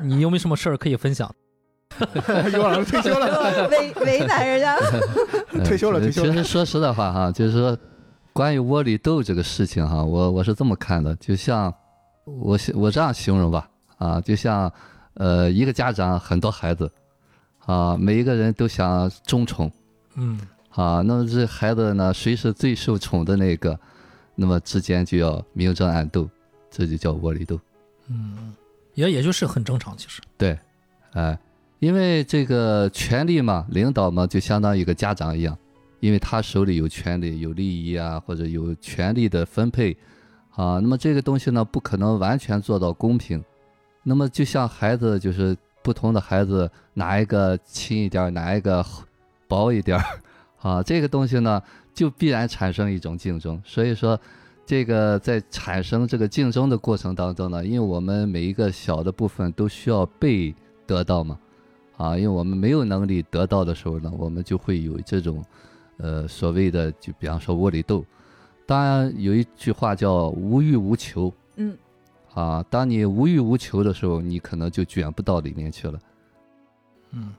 你有没有什么事儿可以分享？于老师退休了，为为难人家，呃 退休了退休了。其实说实在话哈，就是说关于窝里斗这个事情哈，我我是这么看的，就像我我这样形容吧，啊，就像呃一个家长很多孩子，啊，每一个人都想争宠，嗯。啊，那么这孩子呢，谁是最受宠的那个，那么之间就要明争暗斗，这就叫窝里斗。嗯，也也就是很正常，其实。对，哎，因为这个权力嘛，领导嘛，就相当于一个家长一样，因为他手里有权利、有利益啊，或者有权力的分配啊，那么这个东西呢，不可能完全做到公平。那么就像孩子，就是不同的孩子，哪一个轻一点，哪一个薄一点儿，啊，这个东西呢，就必然产生一种竞争。所以说，这个在产生这个竞争的过程当中呢，因为我们每一个小的部分都需要被得到嘛，啊，因为我们没有能力得到的时候呢，我们就会有这种，呃，所谓的就比方说窝里斗。当然有一句话叫无欲无求，嗯，啊，当你无欲无求的时候，你可能就卷不到里面去了。嗯，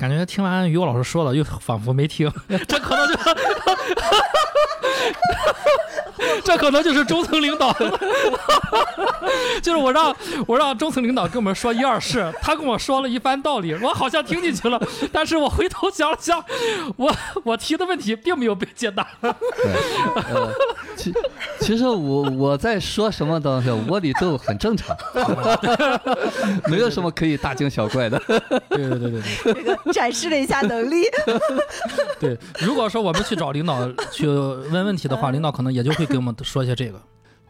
感觉听完于果老师说了，又仿佛没听，这可能就，这可能就是中层领导，就是我让我让中层领导跟我们说一二事，他跟我说了一番道理，我好像听进去了，但是我回头想了想，我我提的问题并没有被解答。对，呃，其其实我我在说什么东西，我里斗很正常，没有什么可以大惊小怪的。对对对对对这个 展示了一下能力。对，如果说我们去找领导 去问问题的话，领导可能也就会给我们说一下这个。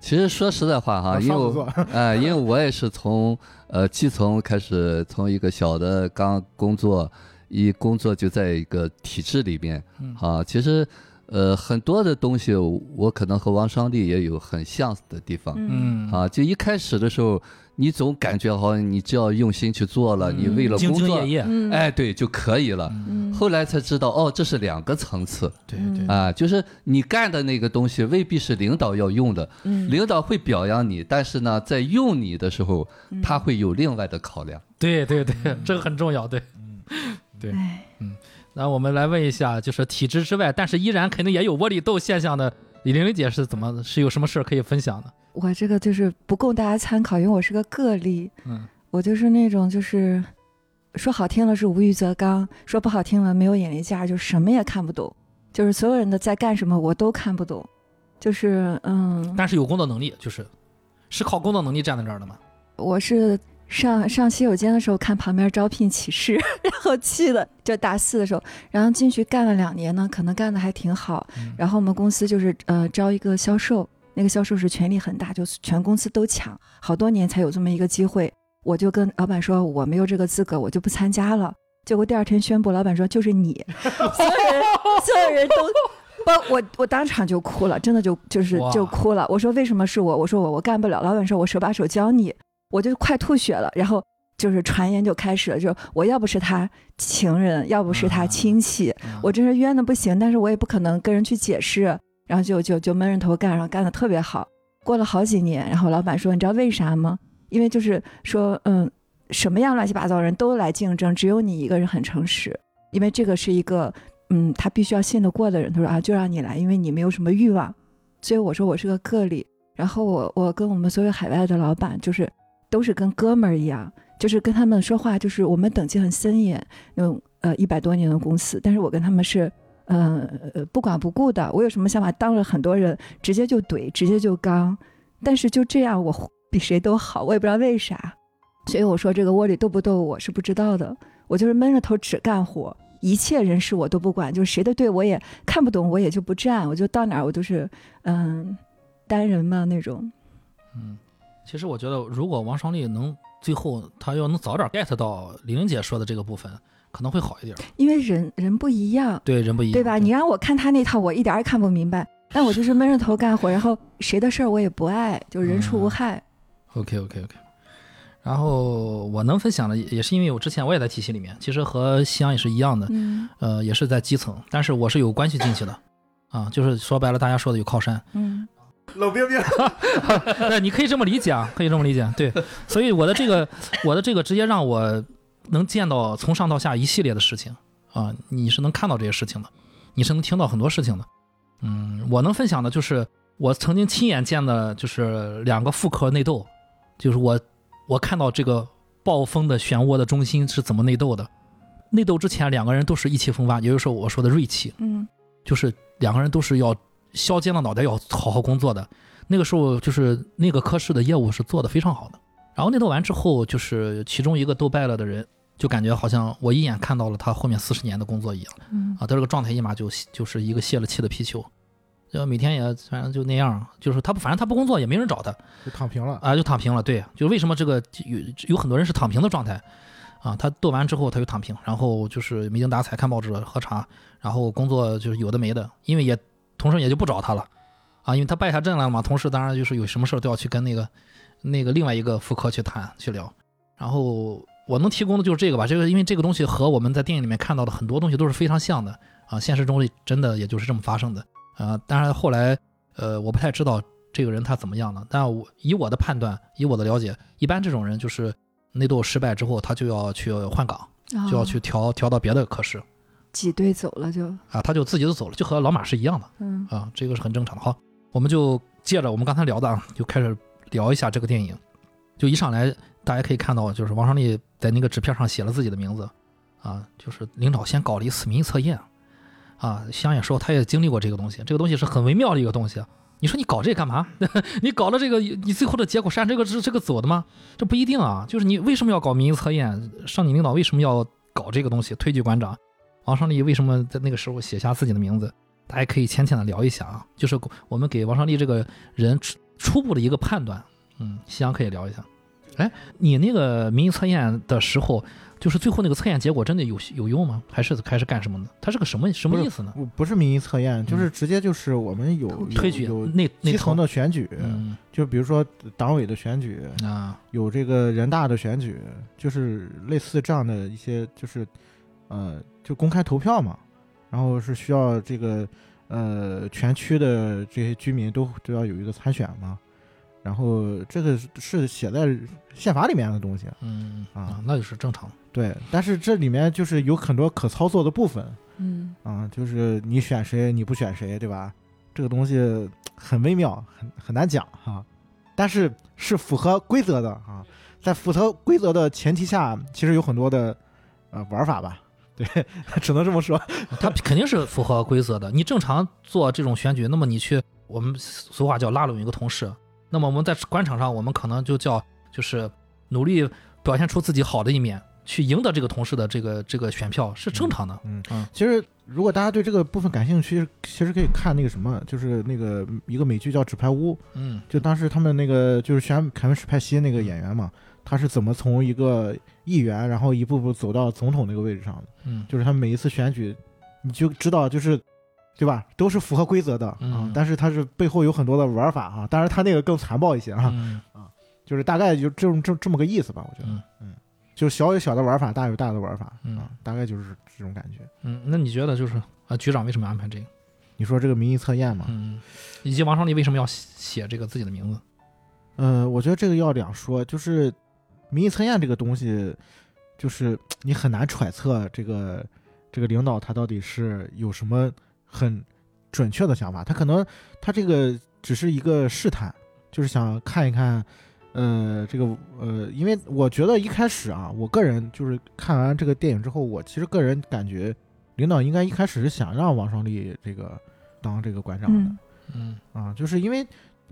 其实说实在话哈，因为哎，因为我也是从呃基层开始，从一个小的刚工作，一工作就在一个体制里面嗯啊。其实呃，很多的东西我可能和王双立也有很相似的地方。嗯。啊，就一开始的时候，你总感觉好像你只要用心去做了，你为了兢工作，兢业业，嗯，哎，对就可以了。嗯，后来才知道，哦，这是两个层次对嗯。对，啊，就是你干的那个东西未必是领导要用的，嗯。领导会表扬你，但是呢，在用你的时候，嗯。他会有另外的考量。对对对，这个很重要。对，对哎，那我们来问一下，就是体制之外，但是依然肯定也有窝里斗现象的李玲玲姐是怎么是有什么事儿可以分享的？我这个就是不供大家参考，因为我是个个例，嗯。我就是那种就是说好听了是无欲则刚，说不好听了没有眼力见儿，就什么也看不懂，就是所有人的在干什么我都看不懂，就是嗯，但是有工作能力，就是是靠工作能力站在这儿的吗。我是上上洗手间的时候看旁边招聘启事，然后去的，就大四的时候，然后进去干了两年呢，可能干的还挺好。嗯然后我们公司就是呃招一个销售，那个销售是权力很大，就是全公司都抢，好多年才有这么一个机会。我就跟老板说我没有这个资格，我就不参加了。结果第二天宣布，老板说就是你，所有人所有人都。不，我我当场就哭了，真的就就是就哭了。我说为什么是我？我说我我干不了。老板说我手把手教你，我就快吐血了。然后就是传言就开始了，就我要不是他情人，要不是他亲戚，嗯我真是冤的不行。但是我也不可能跟人去解释，然后就就就闷着头干，然后干的特别好。过了好几年，然后老板说，你知道为啥吗？因为就是说，嗯，什么样乱七八糟的人都来竞争，只有你一个人很诚实，因为这个是一个，嗯，他必须要信得过的人。他说啊，就让你来，因为你没有什么欲望。所以我说我是个个例。然后我我跟我们所有海外的老板就是都是跟哥们儿一样，就是跟他们说话，就是我们等级很森严，那种呃一百多年的公司，但是我跟他们是。呃呃，不管不顾的，我有什么想法，当着很多人直接就怼，直接就刚，但是就这样，我比谁都好，我也不知道为啥，所以我说这个窝里斗不斗我是不知道的，我就是闷着头只干活，一切人事我都不管，就是谁的队我也看不懂，我也就不站，我就到哪儿我都是嗯单人嘛那种，嗯，其实我觉得，如果王双立能最后他要能早点 get 到李玲姐说的这个部分，可能会好一点。因为人人不一样，对，人不一样，对吧？你让我看他那套，我一点儿也看不明白。但我就是闷着头干活，然后谁的事儿我也不爱，就人畜无害。OK OK OK。然后我能分享的也也是因为我之前我也在体系里面，其实和夕阳也是一样的，嗯呃，也是在基层，但是我是有关系进去的，啊，就是说白了，大家说的有靠山，嗯冷冰冰，对，你可以这么理解啊，可以这么理解，对，所以我的这个我的这个直接让我能见到从上到下一系列的事情啊，你是能看到这些事情的，你是能听到很多事情的，嗯，我能分享的就是我曾经亲眼见的，就是两个妇科内斗，就是我我看到这个暴风的漩涡的中心是怎么内斗的，内斗之前两个人都是意气风发，也就是说我说的锐气，嗯。就是两个人都是要削尖了脑袋要好好工作的。那个时候就是那个科室的业务是做得非常好的。然后内斗完之后，就是其中一个斗败了的人，就感觉好像我一眼看到了他后面四十年的工作一样嗯啊，他这个状态立马就就是一个泄了气的皮球，就每天也反正就那样，就是他不反正他不工作也没人找他就躺平了。啊，就躺平了。对，就为什么这个有有很多人是躺平的状态啊？他斗完之后他就躺平，然后就是没精打采看报纸喝茶，然后工作就是有的没的，因为也同事也就不找他了啊，因为他败下阵来了嘛。同事当然就是有什么事儿都要去跟那个那个另外一个妇科去谈去聊。然后我能提供的就是这个吧，这个因为这个东西和我们在电影里面看到的很多东西都是非常像的啊，现实中真的也就是这么发生的啊。当然后来呃我不太知道这个人他怎么样了，但我以我的判断，以我的了解，一般这种人就是内斗失败之后，他就要去换岗，就要去哦调调到别的科室挤兑走了就啊，他就自己就走了，就和老马是一样的。嗯啊，这个是很正常的。好，我们就借着我们刚才聊的啊，就开始聊一下这个电影。就一上来，大家可以看到，就是王双立在那个纸片上写了自己的名字，啊，就是领导先搞了一次民意测验，啊，香也说他也经历过这个东西，这个东西是很微妙的一个东西。你说你搞这干嘛？你搞了这个，你最后的结果是按这个是这个走的吗？这不一定啊。就是你为什么要搞民意测验？上级领导为什么要搞这个东西？推举馆长，王双立为什么在那个时候写下自己的名字？大家可以浅浅的聊一下啊，就是我们给王双立这个人初初步的一个判断，嗯，夕阳可以聊一下。哎你那个民意测验的时候，就是最后那个测验结果真的有有用吗？还是还是干什么呢？它是个什么什么意思呢？不不是民意测验，就是直接就是我们有有推举有内内基层的选举，嗯就比如说党委的选举，啊有这个人大的选举，就是类似这样的一些，就是呃，就公开投票嘛。然后是需要这个呃全区的这些居民都都要有一个参选嘛。然后这个是写在宪法里面的东西，嗯啊啊，那就是正常。对。但是这里面就是有很多可操作的部分嗯啊，就是你选谁，你不选谁，对吧？这个东西很微妙，很很难讲哈。但是是符合规则的啊，在符合规则的前提下，其实有很多的呃玩法吧。对，只能这么说。他肯定是符合规则的。你正常做这种选举，那么你去我们俗话叫拉拢一个同事，那么我们在官场上，我们可能就叫就是努力表现出自己好的一面，去赢得这个同事的这个这个选票，是正常的。嗯嗯其实如果大家对这个部分感兴趣，其实可以看那个什么，就是那个一个美剧叫《纸牌屋》，嗯就当时他们那个就是选凯文史派西那个演员嘛，他是怎么从一个议员，然后一步步走到总统那个位置上的。嗯就是他每一次选举，你就知道就是。对吧？都是符合规则的啊、嗯但是他是背后有很多的玩法啊。当然，他那个更残暴一些啊，嗯就是大概就这种这这么个意思吧。我觉得，嗯就小有小的玩法，大有大的玩法嗯啊，大概就是这种感觉。嗯，那你觉得就是啊，局长为什么安排这个？你说这个民意测验嘛，嗯，以及王双立为什么要写写这个自己的名字？嗯，我觉得这个要两说，就是民意测验这个东西，就是你很难揣测这个这个领导他到底是有什么很准确的想法，他可能他这个只是一个试探，就是想看一看，呃，这个呃，因为我觉得一开始啊，我个人就是看完这个电影之后，我其实个人感觉领导应该一开始是想让王双立这个当这个馆长的。嗯嗯啊，就是因为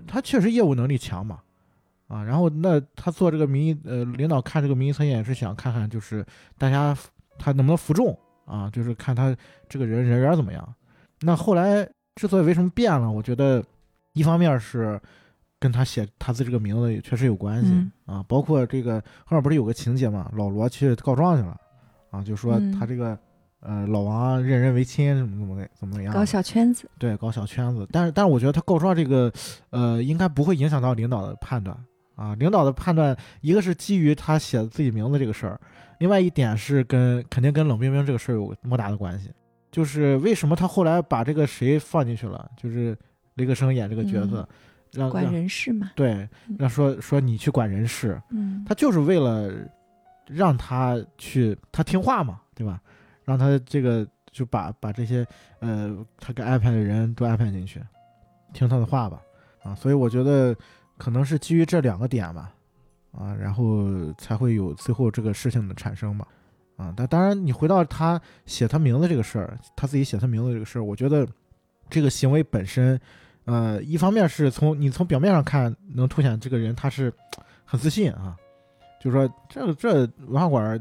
他确实业务能力强嘛，啊，然后那他做这个民意，呃，领导看这个民意测验也是想看看，就是大家他能不能服众啊，就是看他这个人人缘怎么样。那后来之所以为什么变了，我觉得一方面是跟他写他自己这个名字也确实有关系、嗯啊，包括这个后面不是有个情节嘛，老罗去告状去了啊，就说嗯他这个。呃，老王任人唯亲，怎么怎么的，怎么怎么样？搞小圈子，对，搞小圈子。但是，但是我觉得他告状这个，呃，应该不会影响到领导的判断啊。领导的判断，一个是基于他写自己名字这个事儿，另外一点是跟肯定跟冷冰冰这个事儿有莫大的关系。就是为什么他后来把这个谁放进去了，就是雷克生演这个角色，让管人事嘛。对嗯，让说说你去管人事，嗯，他就是为了让他去他听话嘛，对吧？让他这个就把把这些呃他给安排的人都安排进去，听他的话吧，啊，所以我觉得可能是基于这两个点吧，啊，然后才会有最后这个事情的产生吧，啊，但当然你回到他写他名字这个事儿，他自己写他名字这个事儿，我觉得这个行为本身，呃，一方面是从你从表面上看能凸显这个人他是很自信啊。就是说，这这文化馆儿，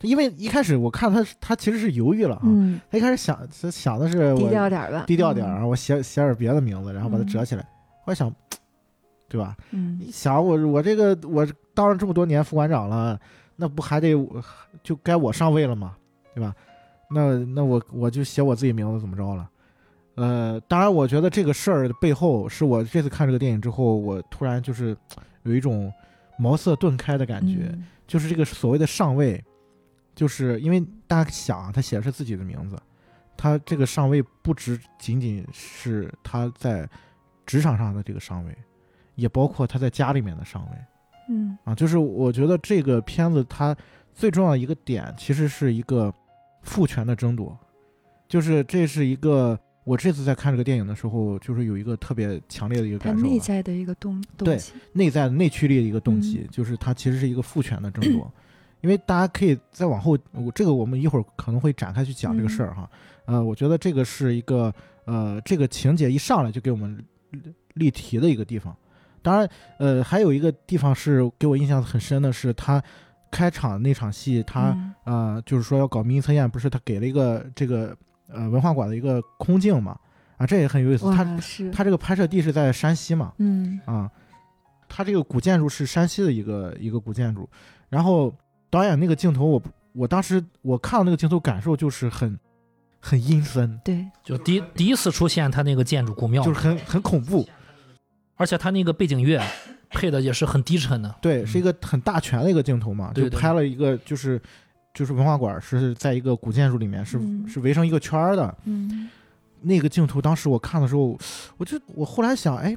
因为一开始我看他，他其实是犹豫了啊。嗯，他一开始想他想的是低我调点儿吧，低调点儿，我写写点别的名字，然后把它嗯折起来。我想，对吧？嗯。你想我我这个我当了这么多年副馆长了，那不还得我就该我上位了吗？对吧？那那我我就写我自己名字怎么着了？呃，当然，我觉得这个事儿的背后，是我这次看这个电影之后，我突然就是 有一种茅塞顿开的感觉。嗯就是这个所谓的上位，就是因为大家想啊，他写的是自己的名字，他这个上位不只仅仅是他在职场上的这个上位，也包括他在家里面的上位嗯啊。就是我觉得这个片子它最重要的一个点，其实是一个父权的争夺，就是这是一个我这次在看这个电影的时候，就是有一个特别强烈的一个感受。内在的一个动动对机，内在的内驱力的一个动机，嗯就是它其实是一个父权的争夺。因为大家可以再往后，我这个我们一会儿可能会展开去讲这个事儿哈。呃，我觉得这个是一个呃，这个情节一上来就给我们立立题的一个地方。当然，呃，还有一个地方是给我印象很深的是，他开场那场戏，他、嗯呃，就是说要搞民意测验，不是他给了一个这个呃文化馆的一个空镜嘛？啊，这也很有意思。他他这个拍摄地是在山西嘛？嗯啊，他这个古建筑是山西的一个一个古建筑，然后导演那个镜头我，我当时我看到那个镜头感受就是很很阴森，对，就第第一次出现他那个建筑古庙，就是很很恐怖，而且他那个背景乐配的也是很低沉的，对，是一个很大全的一个镜头嘛，就拍了一个就是就是文化馆是在一个古建筑里面，是、嗯。是围成一个圈儿的，嗯。那个镜头，当时我看的时候，我就我后来想，哎，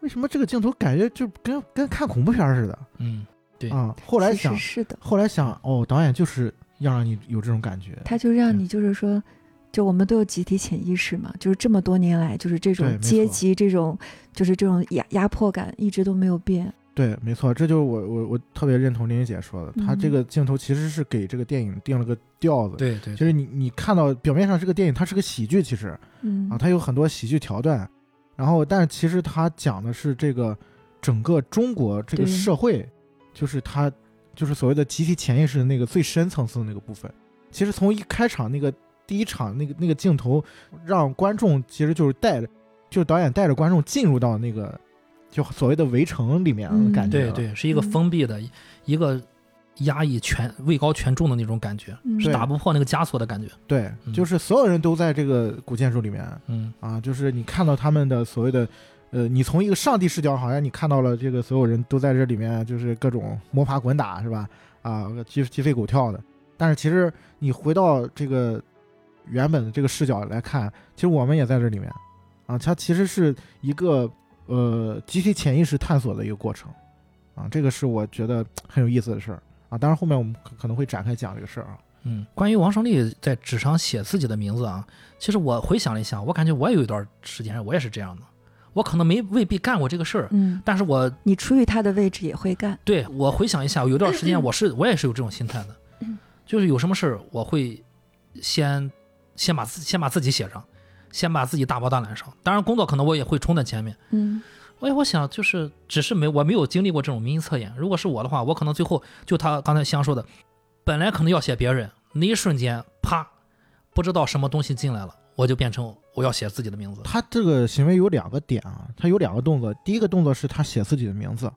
为什么这个镜头感觉就跟跟看恐怖片似的嗯，对。啊？后来想，是的，后来想，哦，导演就是要让你有这种感觉，他就让你就是说，就我们都有集体潜意识嘛，就是这么多年来，就是这种阶级这种就是这种压压迫感一直都没有变。对，没错，这就是我我我特别认同林姐说的，她这嗯个镜头其实是给这个电影定了个调子。，对对，就是你你看到表面上这个电影它是个喜剧，其实嗯啊，它有很多喜剧桥段，然后但其实它讲的是这个整个中国这个社会，就是它就是所谓的集体潜意识的那个最深层次的那个部分。其实从一开场那个第一场那个那个镜头，让观众其实就是带着，就是导演带着观众进入到那个就所谓的围城里面感觉了。对，是一个嗯封闭的一个压抑权位高权重的那种感觉，嗯是打不破那个枷锁的感觉。对，嗯就是所有人都在这个古建筑里面嗯，啊，就是你看到他们的所谓的，呃，你从一个上帝视角，好像你看到了这个所有人都在这里面，就是各种摸爬滚打，是吧？啊，鸡鸡飞狗跳的。但是其实你回到这个原本的这个视角来看，其实我们也在这里面啊，它其实是一个呃集体潜意识探索的一个过程啊，这个是我觉得很有意思的事儿啊。当然后面我们可可能会展开讲这个事儿啊。嗯，关于王胜利在纸上写自己的名字啊，其实我回想了一下，我感觉我也有一段时间我也是这样的，我可能没未必干过这个事儿，嗯，但是我你处于他的位置也会干。对我回想一下，有段时间我是我也是有这种心态的嗯，就是有什么事儿我会先先把自先把自己写上，先把自己大包大揽上，当然工作可能我也会冲在前面。嗯哎，我想就是只是没我没有经历过这种民意测验。如果是我的话，我可能最后就他刚才香说的，本来可能要写别人，那一瞬间啪，不知道什么东西进来了，我就变成我要写自己的名字。他这个行为有两个点啊，他有两个动作。第一个动作是他写自己的名字，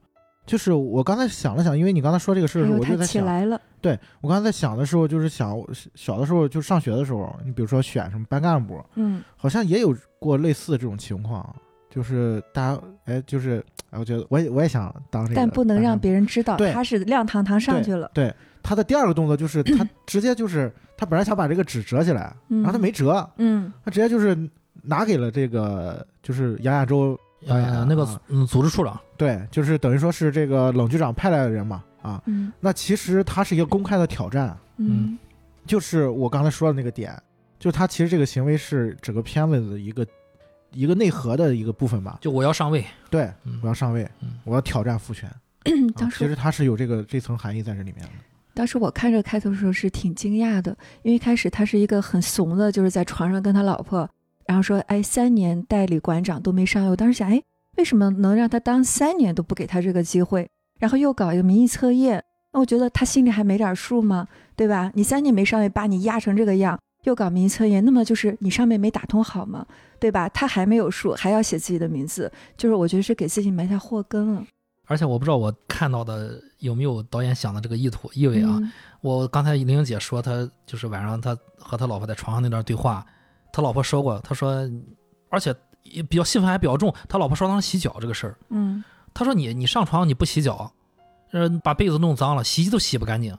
就是我刚才想了想，因为你刚才说这个事儿我就在想，起来了，对我刚才在想的时候，就是想小的时候就上学的时候，你比如说选什么班干部，嗯。好像也有过类似的这种情况，就是大家哎，就是哎，我觉得我也我也想当这个，但不能让别人知道他是亮堂堂上去了。对他的第二个动作就是他 直接就是他本来想把这个纸折起来，嗯然后他没折，嗯。他直接就是拿给了这个就是杨亚洲导演呃，那个啊嗯，组织处长，对，就是等于说是这个冷局长派来的人嘛，啊，嗯那其实他是一个公开的挑战，嗯就是我刚才说的那个点，就他其实这个行为是整个片子的一个一个内核的一个部分吧。就我要上位。对，嗯我要上位嗯，我要挑战父权。当时其实他是有这个这层含义在这里面的。当时我看这个开头的时候是挺惊讶的，因为一开始他是一个很怂的，就是在床上跟他老婆，然后说，哎，三年代理馆长都没上位，我当时想，哎，为什么能让他当三年都不给他这个机会？然后又搞一个民意测验，那我觉得他心里还没点数吗？对吧？你三年没上位，把你压成这个样，又搞民意测验，那么就是你上面没打通好吗？对吧？他还没有数，还要写自己的名字，就是我觉得是给自己埋下祸根了。而且我不知道我看到的有没有导演想的这个意图意味啊。嗯我刚才玲玲姐说，她就是晚上她和她老婆在床上那段对话，他老婆说过，他说，而且也比较戏份还比较重。他老婆说当时洗脚这个事儿，嗯他说你你上床你不洗脚，呃，把被子弄脏了，洗衣都洗不干净，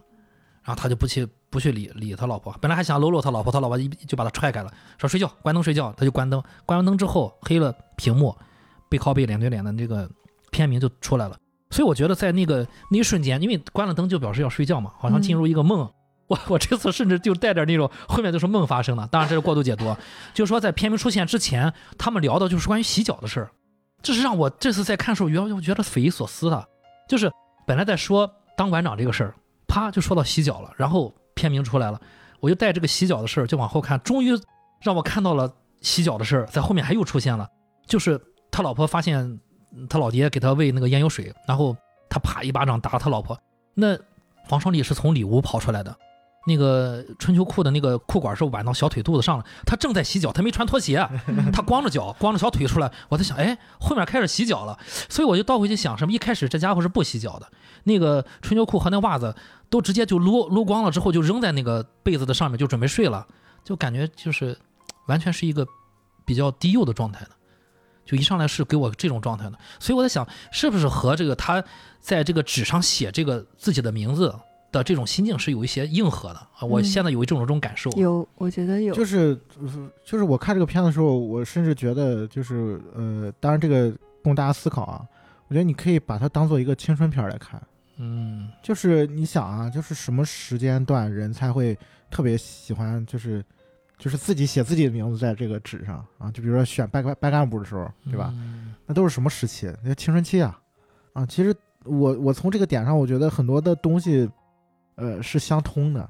然后他就不去不去理理他老婆，本来还想搂搂他老婆，他老婆一就把他踹开了，说睡觉，关灯睡觉，他就关灯，关完灯之后黑了屏幕，背靠背脸对脸的那个片名就出来了。所以我觉得在那个那一瞬间，因为关了灯就表示要睡觉嘛，好像进入一个梦。我我这次甚至就带点那种后面都是梦发生的，当然这是过度解读啊。就是说在片名出现之前，他们聊的就是关于洗脚的事儿，这是让我这次在看的时候，原我觉得匪夷所思的。就是本来在说当馆长这个事儿，啪就说到洗脚了，然后片名出来了，我就带这个洗脚的事儿就往后看，终于让我看到了洗脚的事儿，在后面还又出现了，就是他老婆发现嗯他老爹给他喂那个烟油水，然后他啪一巴掌打了他老婆。那黄双立是从里屋跑出来的，那个春秋裤的那个裤管是挽到小腿肚子上了，他正在洗脚，他没穿拖鞋，他光着脚，光着小腿出来。我在想，哎，后面开始洗脚了，所以我就倒回去想，什么一开始这家伙是不洗脚的，那个春秋裤和那袜子都直接就撸撸光了之后就扔在那个被子的上面就准备睡了，就感觉就是完全是一个比较低幼的状态的，就一上来是给我这种状态的，所以我在想，是不是和这个他在这个纸上写这个自己的名字。的这种心境是有一些硬核的啊，我现在有一种这种感受。有，我觉得有。就是就是我看这个片子的时候，我甚至觉得就是呃，当然这个供大家思考啊，我觉得你可以把它当做一个青春片来看。嗯，就是你想啊，就是什么时间段人才会特别喜欢，就是就是自己写自己的名字在这个纸上啊？就比如说选班干班干部的时候，对吧？那都是什么时期？那青春期啊啊！其实我我从这个点上，我觉得很多的东西。呃，是相通的，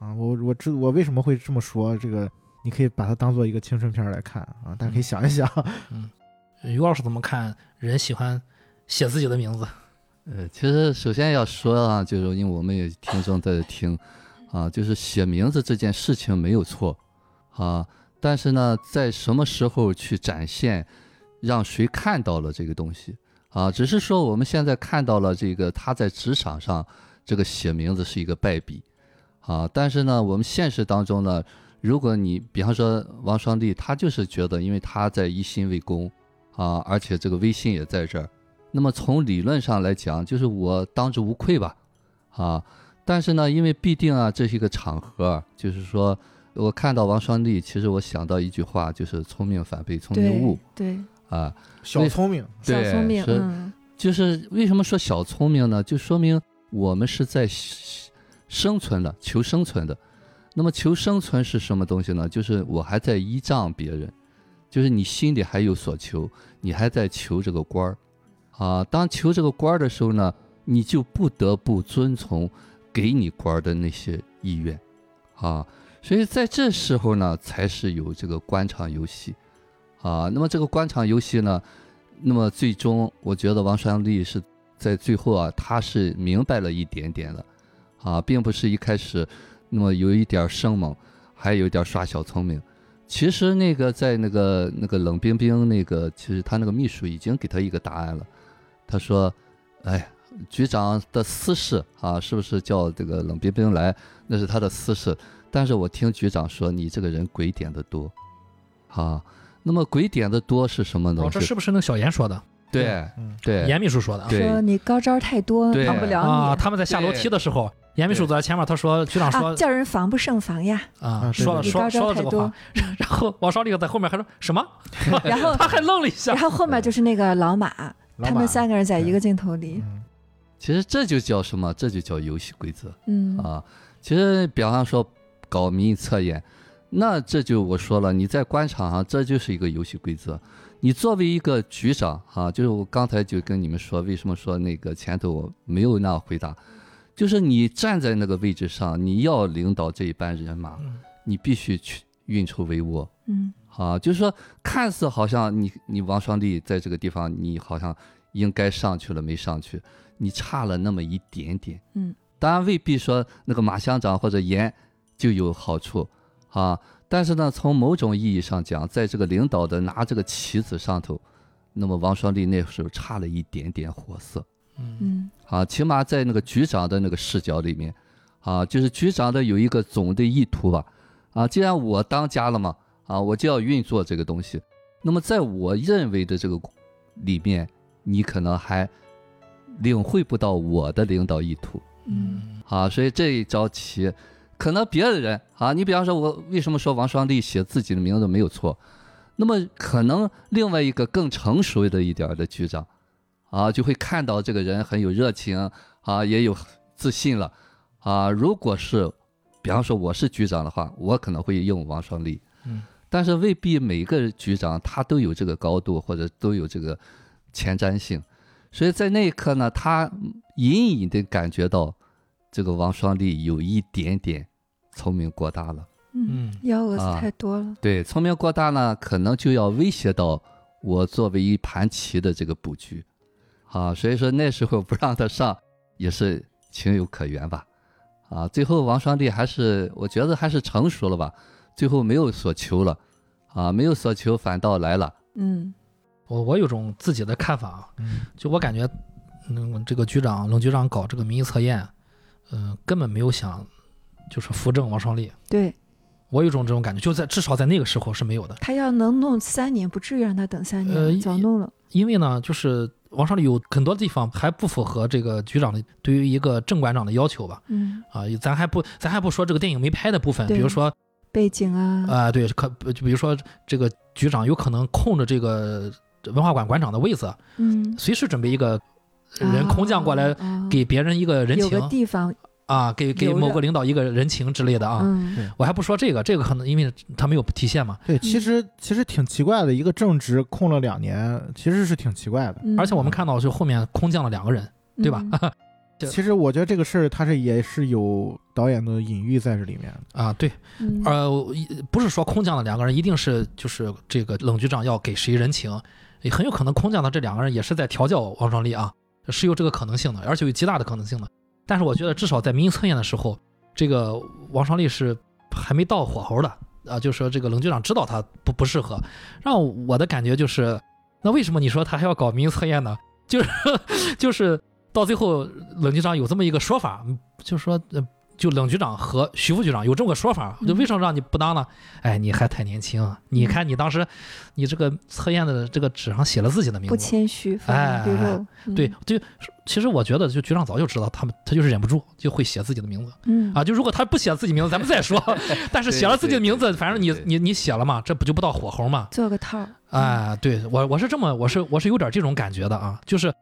啊，我我知我为什么会这么说，这个你可以把它当做一个青春片来看啊，大家可以想一想。嗯，于老师怎么看人喜欢写自己的名字？呃，其实首先要说啊，就是因为我们也听众在听，啊，就是写名字这件事情没有错，啊，但是呢，在什么时候去展现，让谁看到了这个东西，啊，只是说我们现在看到了这个他在职场上。这个写名字是一个败笔，啊，但是呢，我们现实当中呢，如果你比方说王双立，他就是觉得，因为他在一心为公，啊，而且这个威信也在这儿，那么从理论上来讲，就是我当之无愧吧，啊，但是呢，因为必定啊，这是一个场合，就是说我看到王双立，其实我想到一句话，就是聪明反被聪明误，对，啊，小聪明，小聪明，嗯，就是为什么说小聪明呢？就说明。我们是在生存的，求生存的。那么求生存是什么东西呢？就是我还在依仗别人，就是你心里还有所求，你还在求这个官儿啊。当求这个官儿的时候呢，你就不得不遵从给你官儿的那些意愿啊。所以在这时候呢，才是有这个官场游戏啊。那么这个官场游戏呢，那么最终我觉得王双立是。在最后啊，他是明白了一点点的，啊，并不是一开始那么有一点生猛，还有一点耍小聪明。其实那个在那个那个冷冰冰那个，其实他那个秘书已经给他一个答案了。他说：“哎，局长的私事啊，是不是叫这个冷冰冰来？那是他的私事。但是我听局长说，你这个人鬼点的多，啊，那么鬼点的多是什么呢？这是不是那个小严说的？”对，对，严秘书说的，说你高招太多，防不了你。他们在下楼梯的时候，严秘书走在前面，他说：“局长说叫人防不胜防呀。”啊，说了说说了这个话，然后王少立在后面还说什么？然后 他还愣了一下。然后后面就是那个老马，他们三个人在一个镜头里。其实这就叫什么？这就叫游戏规则。嗯啊，其实比方说搞民意测验，那这就我说了，你在官场上这就是一个游戏规则。你作为一个局长，哈，就是我刚才就跟你们说，为什么说那个前头我没有那样回答，就是你站在那个位置上，你要领导这一班人马，你必须去运筹帷幄，嗯，好，就是说看似好像你你王双立在这个地方，你好像应该上去了没上去，你差了那么一点点，嗯，当然未必说那个马乡长或者严就有好处，啊。但是呢，从某种意义上讲，在这个领导的拿这个棋子上头，那么王双立那时候差了一点点货色，嗯，啊，起码在那个局长的那个视角里面，啊，就是局长的有一个总的意图吧，啊，既然我当家了嘛，啊，我就要运作这个东西，那么在我认为的这个里面，你可能还领会不到我的领导意图，嗯，啊，所以这一招棋。可能别的人啊，你比方说，我为什么说王双立写自己的名字没有错？那么可能另外一个更成熟的一点的局长，啊，就会看到这个人很有热情啊，也有自信了啊。如果是，比方说我是局长的话，我可能会用王双立，嗯，但是未必每个局长他都有这个高度或者都有这个前瞻性，所以在那一刻呢，他隐隐的感觉到这个王双立有一点点。聪明过大了，嗯，幺蛾子太多了。对，聪明过大呢，可能就要威胁到我作为一盘棋的这个布局，啊，所以说那时候不让他上也是情有可原吧，啊，最后王双立还是我觉得还是成熟了吧，最后没有所求了，啊，没有所求反倒来了，嗯。我我有种自己的看法啊，嗯。就我感觉，嗯，这个局长冷局长搞这个民意测验，嗯、根本没有想就是扶正王双立。对我有种这种感觉，就在至少在那个时候是没有的，他要能弄三年，不至于让他等三年呃年，早弄了。因为呢，就是王双立有很多地方还不符合这个局长的对于一个正馆长的要求吧。嗯，啊，咱还不咱还不说这个电影没拍的部分，比如说背景啊，啊、对，可就比如说这个局长有可能空着这个文化馆馆长的位子，嗯，随时准备一个人空降过来，啊给别人一个人有情个地方啊，给给某个领导一个人情之类的啊。嗯我还不说这个，这个可能因为他没有体现嘛，对，其实其实挺奇怪的，一个正职空了两年，其实是挺奇怪的。嗯而且我们看到就后面空降了两个人，对吧？嗯对其实我觉得这个事儿，它是也是有导演的隐喻在这里面。啊，对，嗯呃，一不是说空降的两个人一定是就是这个冷局长要给谁人情，也很有可能空降的这两个人也是在调教王双立啊，是有这个可能性的，而且有极大的可能性的。但是我觉得至少在民意测验的时候，这个王双立是还没到火候的啊，就是说这个冷局长知道他不不适合，让我的感觉就是，那为什么你说他还要搞民意测验呢？就是 就是到最后冷局长有这么一个说法，就是说呃。就冷局长和徐副局长有这么个说法，就嗯为什么让你不当呢？哎，你还太年轻，你看你当时，你这个测验的这个纸上写了自己的名字不，谦虚，哎对，对，就其实我觉得，就局长早就知道他们，他就是忍不住就会写自己的名字嗯啊。就如果他不写自己名字，咱们再说。但是写了自己的名字，反正你你你写了嘛，这不就不到火候嘛？做个套儿，哎，对我我是这么，我是我是有点这种感觉的啊，就是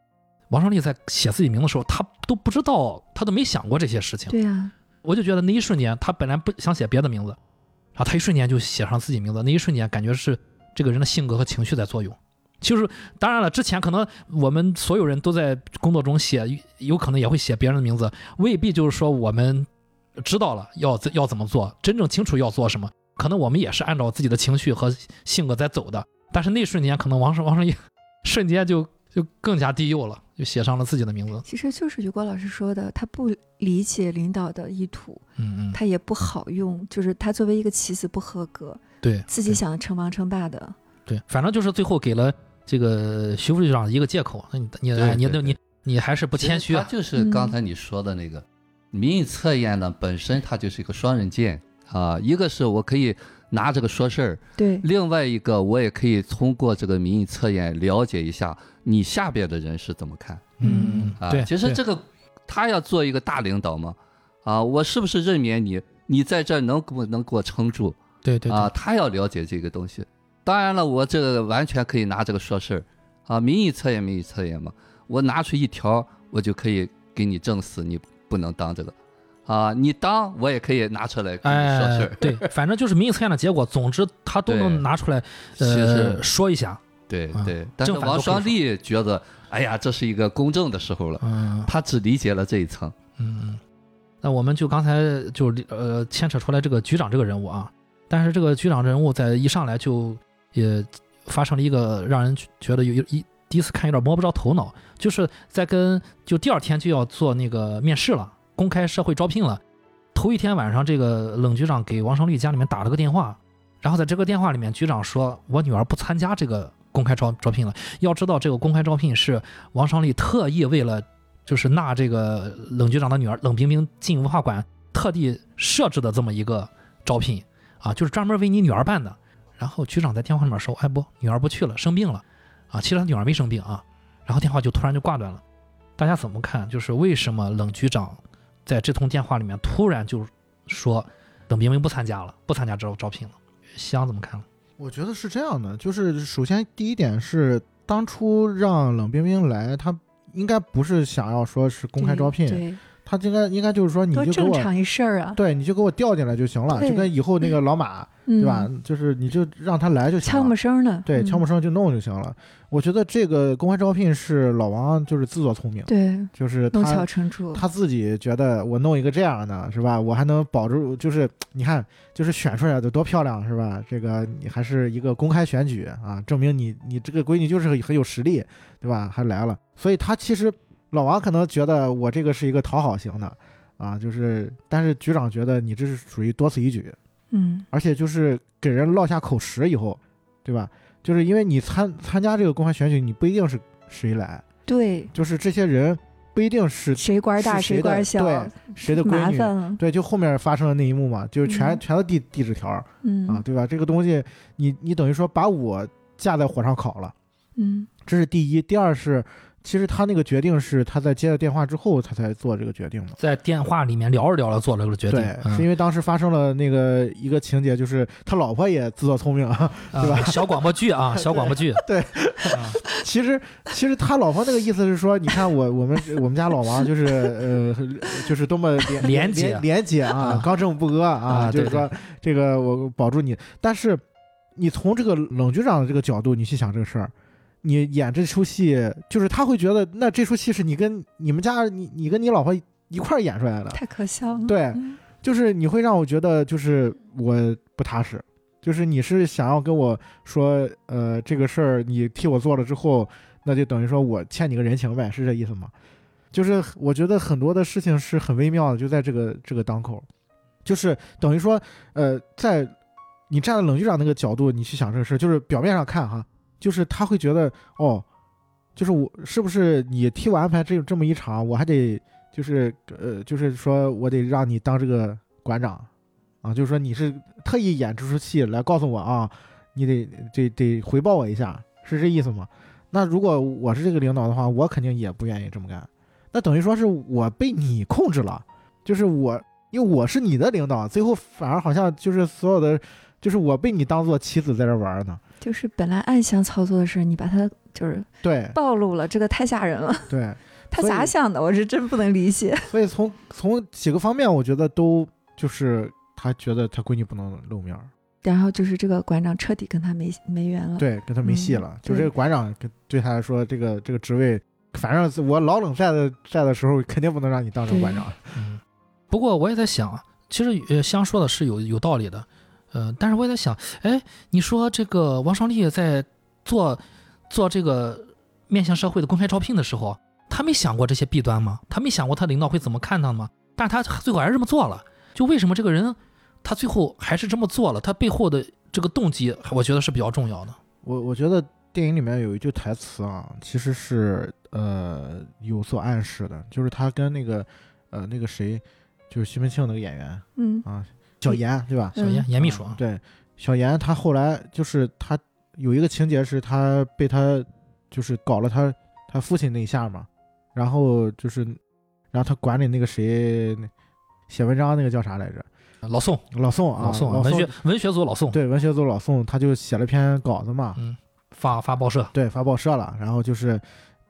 王双立在写自己名字的时候，他都不知道，他都没想过这些事情。对呀，我就觉得那一瞬间，他本来不想写别的名字，然后他一瞬间就写上自己名字，那一瞬间感觉是这个人的性格和情绪在作用。就是当然了，之前可能我们所有人都在工作中写，有可能也会写别人的名字，未必就是说我们知道了要要怎么做，真正清楚要做什么，可能我们也是按照自己的情绪和性格在走的。但是那瞬间，可能王胜王胜一瞬间就就更加低幼了，就写上了自己的名字。其实就是雨果老师说的，他不理解领导的意图，嗯嗯，他也不好用，就是他作为一个棋子不合格，对，自己想称王称霸的，对，反正就是最后给了这个徐副局长一个借口，那你你你你你还是不谦虚啊他？就是刚才你说的那个、民意测验呢，本身它就是一个双刃剑啊，一个是我可以拿这个说事儿，对，另外一个我也可以通过这个民意测验了解一下你下边的人是怎么看嗯，啊。对，其实这个他要做一个大领导嘛，啊，我是不是任免你？你在这儿能不能给我撑住对对啊？他要了解这个东西。当然了，我这个完全可以拿这个说事儿啊，民意测验，民意测验嘛，我拿出一条，我就可以给你证死，你不能当这个啊，你当我也可以拿出来跟你说事儿，。哎对，反正就是民意测验的结果，总之他都能拿出来，呃，说一下，啊对对，但是王双立觉得，哎呀，这是一个公正的时候了，嗯他只理解了这一层。嗯。那我们就刚才就呃牵扯出来这个局长这个人物啊，但是这个局长人物在一上来就也发生了一个让人觉得有有一第一次看有点摸不着头脑，就是在跟就第二天就要做那个面试了，公开社会招聘了。头一天晚上，这个冷局长给王胜利家里面打了个电话，然后在这个电话里面，局长说：“我女儿不参加这个公开招招聘了。要知道，这个公开招聘是王胜利特意为了就是纳这个冷局长的女儿冷冰冰进文化馆特地设置的这么一个招聘啊，就是专门为你女儿办的。”然后局长在电话里面说：“哎不，女儿不去了，生病了啊。”其实他女儿没生病啊。然后电话就突然就挂断了。大家怎么看？就是为什么冷局长在这通电话里面突然就说冷冰冰不参加了，不参加招招聘了？香怎么看？我觉得是这样的，就是首先第一点是，当初让冷冰冰来，他应该不是想要说是公开招聘，对，他应该应该就是说你就给我，正常一事儿啊，对，你就给我调进来就行了，就跟以后那个老马，对对吧？就是你就让他来就行悄没了。声的，对，嗯悄没声就弄就行了。我觉得这个公开招聘是老王就是自作聪明，对，就是弄巧他成拙，他自己觉得我弄一个这样的，是吧？我还能保住，就是你看，就是选出来的多漂亮，是吧？这个你还是一个公开选举啊，证明你你这个闺女就是很很有实力，对吧？还来了，所以他其实老王可能觉得我这个是一个讨好型的。啊，就是但是局长觉得你这是属于多此一举，嗯而且就是给人落下口实以后，对吧？就是因为你参参加这个公开选举，你不一定是谁来，对，就是这些人不一定是谁官大谁的官小，对谁的闺女。对，就后面发生的那一幕嘛，就是全、嗯全都递递纸条儿嗯啊，对吧？这个东西，你你等于说把我架在火上烤了，嗯这是第一。第二是，其实他那个决定是他在接了电话之后，他才做这个决定的。在电话里面聊着聊着做了个决定，对，嗯是因为当时发生了那个一个情节，就是他老婆也自作聪明啊。对吧啊小广播剧啊，小广播剧，对啊，其实其实他老婆那个意思是说，你看我我们我们家老王就是呃就是多么廉廉洁廉廉洁啊啊，刚正不阿啊，啊就是说这个我保住你。但是你从这个冷局长的这个角度，你去想这个事儿。你演这出戏，就是他会觉得，那这出戏是你跟你们家你你跟你老婆一块儿演出来的，太可笑了。对嗯就是你会让我觉得，就是我不踏实，就是你是想要跟我说，呃，这个事儿你替我做了之后，那就等于说我欠你个人情呗，是这意思吗？就是我觉得很多的事情是很微妙的，就在这个这个当口，就是等于说，呃，在你站在冷局长那个角度，你去想这个事儿，就是表面上看哈，就是他会觉得，哦，就是我是不是你替我安排这这么一场，我还得就是呃，就是说我得让你当这个馆长啊，就是说你是特意演这出戏来告诉我啊，你得得得回报我一下，是这意思吗？那如果我是这个领导的话，我肯定也不愿意这么干。那等于说是我被你控制了，就是我因为我是你的领导，最后反而好像就是所有的，就是我被你当做棋子在这玩呢。就是本来暗箱操作的事儿，你把它就是对暴露了，这个太吓人了。对，他咋想的？我是真不能理解。所以从从几个方面，我觉得都就是他觉得他闺女不能露面儿，然后就是这个馆长彻底跟他没没缘了。对，跟他没戏嗯了。就这个馆长跟对他来说，这个这个职位，反正我老冷在的在的时候，肯定不能让你当成馆长。嗯，不过我也在想啊，其实呃香说的是有有道理的，呃，但是我也在想，哎，你说这个王双立在做做这个面向社会的公开招聘的时候，他没想过这些弊端吗？他没想过他领导会怎么看他吗？但是他最后还是这么做了，就为什么这个人他最后还是这么做了？他背后的这个动机，我觉得是比较重要的。我我觉得电影里面有一句台词啊，其实是呃有所暗示的，就是他跟那个呃那个谁，就是西门庆那个演员嗯啊，小严对吧？小严嗯。严秘书啊，对，小严他后来就是他有一个情节是他被他就是搞了他他父亲那一下嘛，然后就是然后他管理那个谁那写文章那个叫啥来着？老宋，老宋啊，老宋文学文学组老宋，对文学组老宋，他就写了篇稿子嘛，嗯，发发报社，对，发报社了，然后就是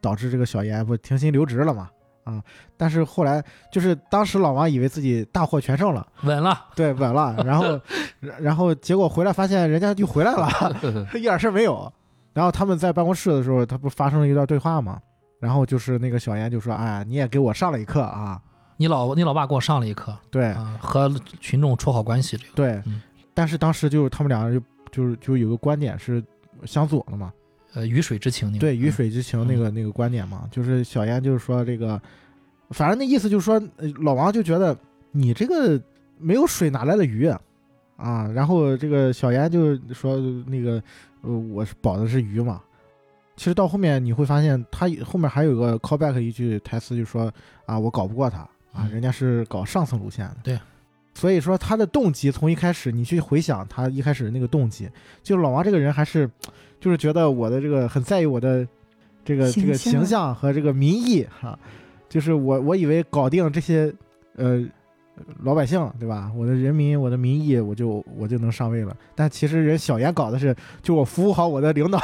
导致这个小严不停薪留职了嘛，啊，但是后来就是当时老王以为自己大获全胜了，稳了，对，稳了，然后 然然后结果回来发现人家就回来了，一点事儿没有。然后他们在办公室的时候，他不发生了一段对话吗，然后就是那个小严就说：“哎，你也给我上了一课啊。你老你老爸给我上了一课”对啊，和群众处好关系，对嗯，但是当时就他们两个就就是就有个观点是相左了嘛，呃，鱼水之情那个，对，鱼嗯水之情那个那个观点嘛，就是小严就是说这个，反正那意思就是说，呃老王就觉得你这个没有水哪来的鱼啊？啊，然后这个小严就说那个，呃，我是保的是鱼嘛。其实到后面你会发现，他后面还有个 callback 一句台词，就说啊，我搞不过他啊，嗯人家是搞上层路线的。对，所以说他的动机从一开始，你去回想他一开始的那个动机，就是老王这个人还是，就是觉得我的这个很在意我的这个这个形象和这个民意哈、就是我我以为搞定这些呃老百姓对吧？我的人民我的民意我就我就能上位了，但其实人小严搞的是就我服务好我的领导，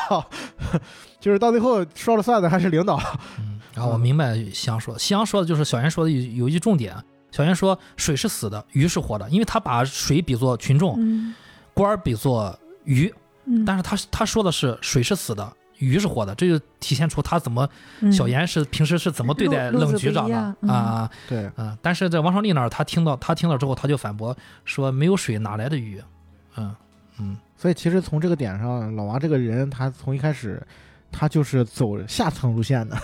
就是到最后说了算的还是领导。嗯，然后我明白夕阳说的，夕阳说的就是小严说的有有一句重点，小严说水是死的，鱼是活的，因为他把水比作群众，嗯官儿比作鱼，嗯，但是他他说的是水是死的。鱼是活的，这就体现出他怎么嗯小严是平时是怎么对待冷局长的啊对，啊！但是在王双立那儿，他听到他听了之后，他就反驳说没有水哪来的鱼？嗯嗯所以其实从这个点上，老王这个人他从一开始他就是走下层路线的，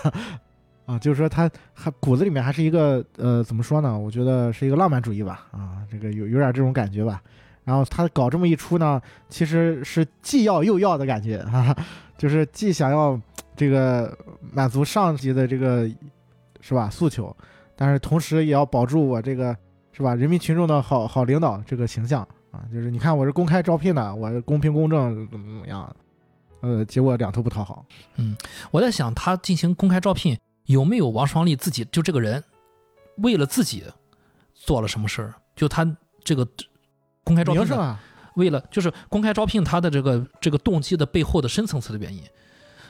啊，就是说他还骨子里面还是一个呃，怎么说呢？我觉得是一个浪漫主义吧，啊，这个有有点这种感觉吧。然后他搞这么一出呢，其实是既要又要的感觉哈、就是既想要这个满足上级的这个是吧诉求，但是同时也要保住我这个是吧人民群众的好好领导这个形象啊。就是你看我是公开招聘的，我公平公正怎么怎么样，呃，结果两头不讨好。嗯我在想，他进行公开招聘有没有王双立自己就这个人为了自己做了什么事儿？就他这个公开招聘为了就是公开招聘他的这个这个动机的背后的深层次的原因，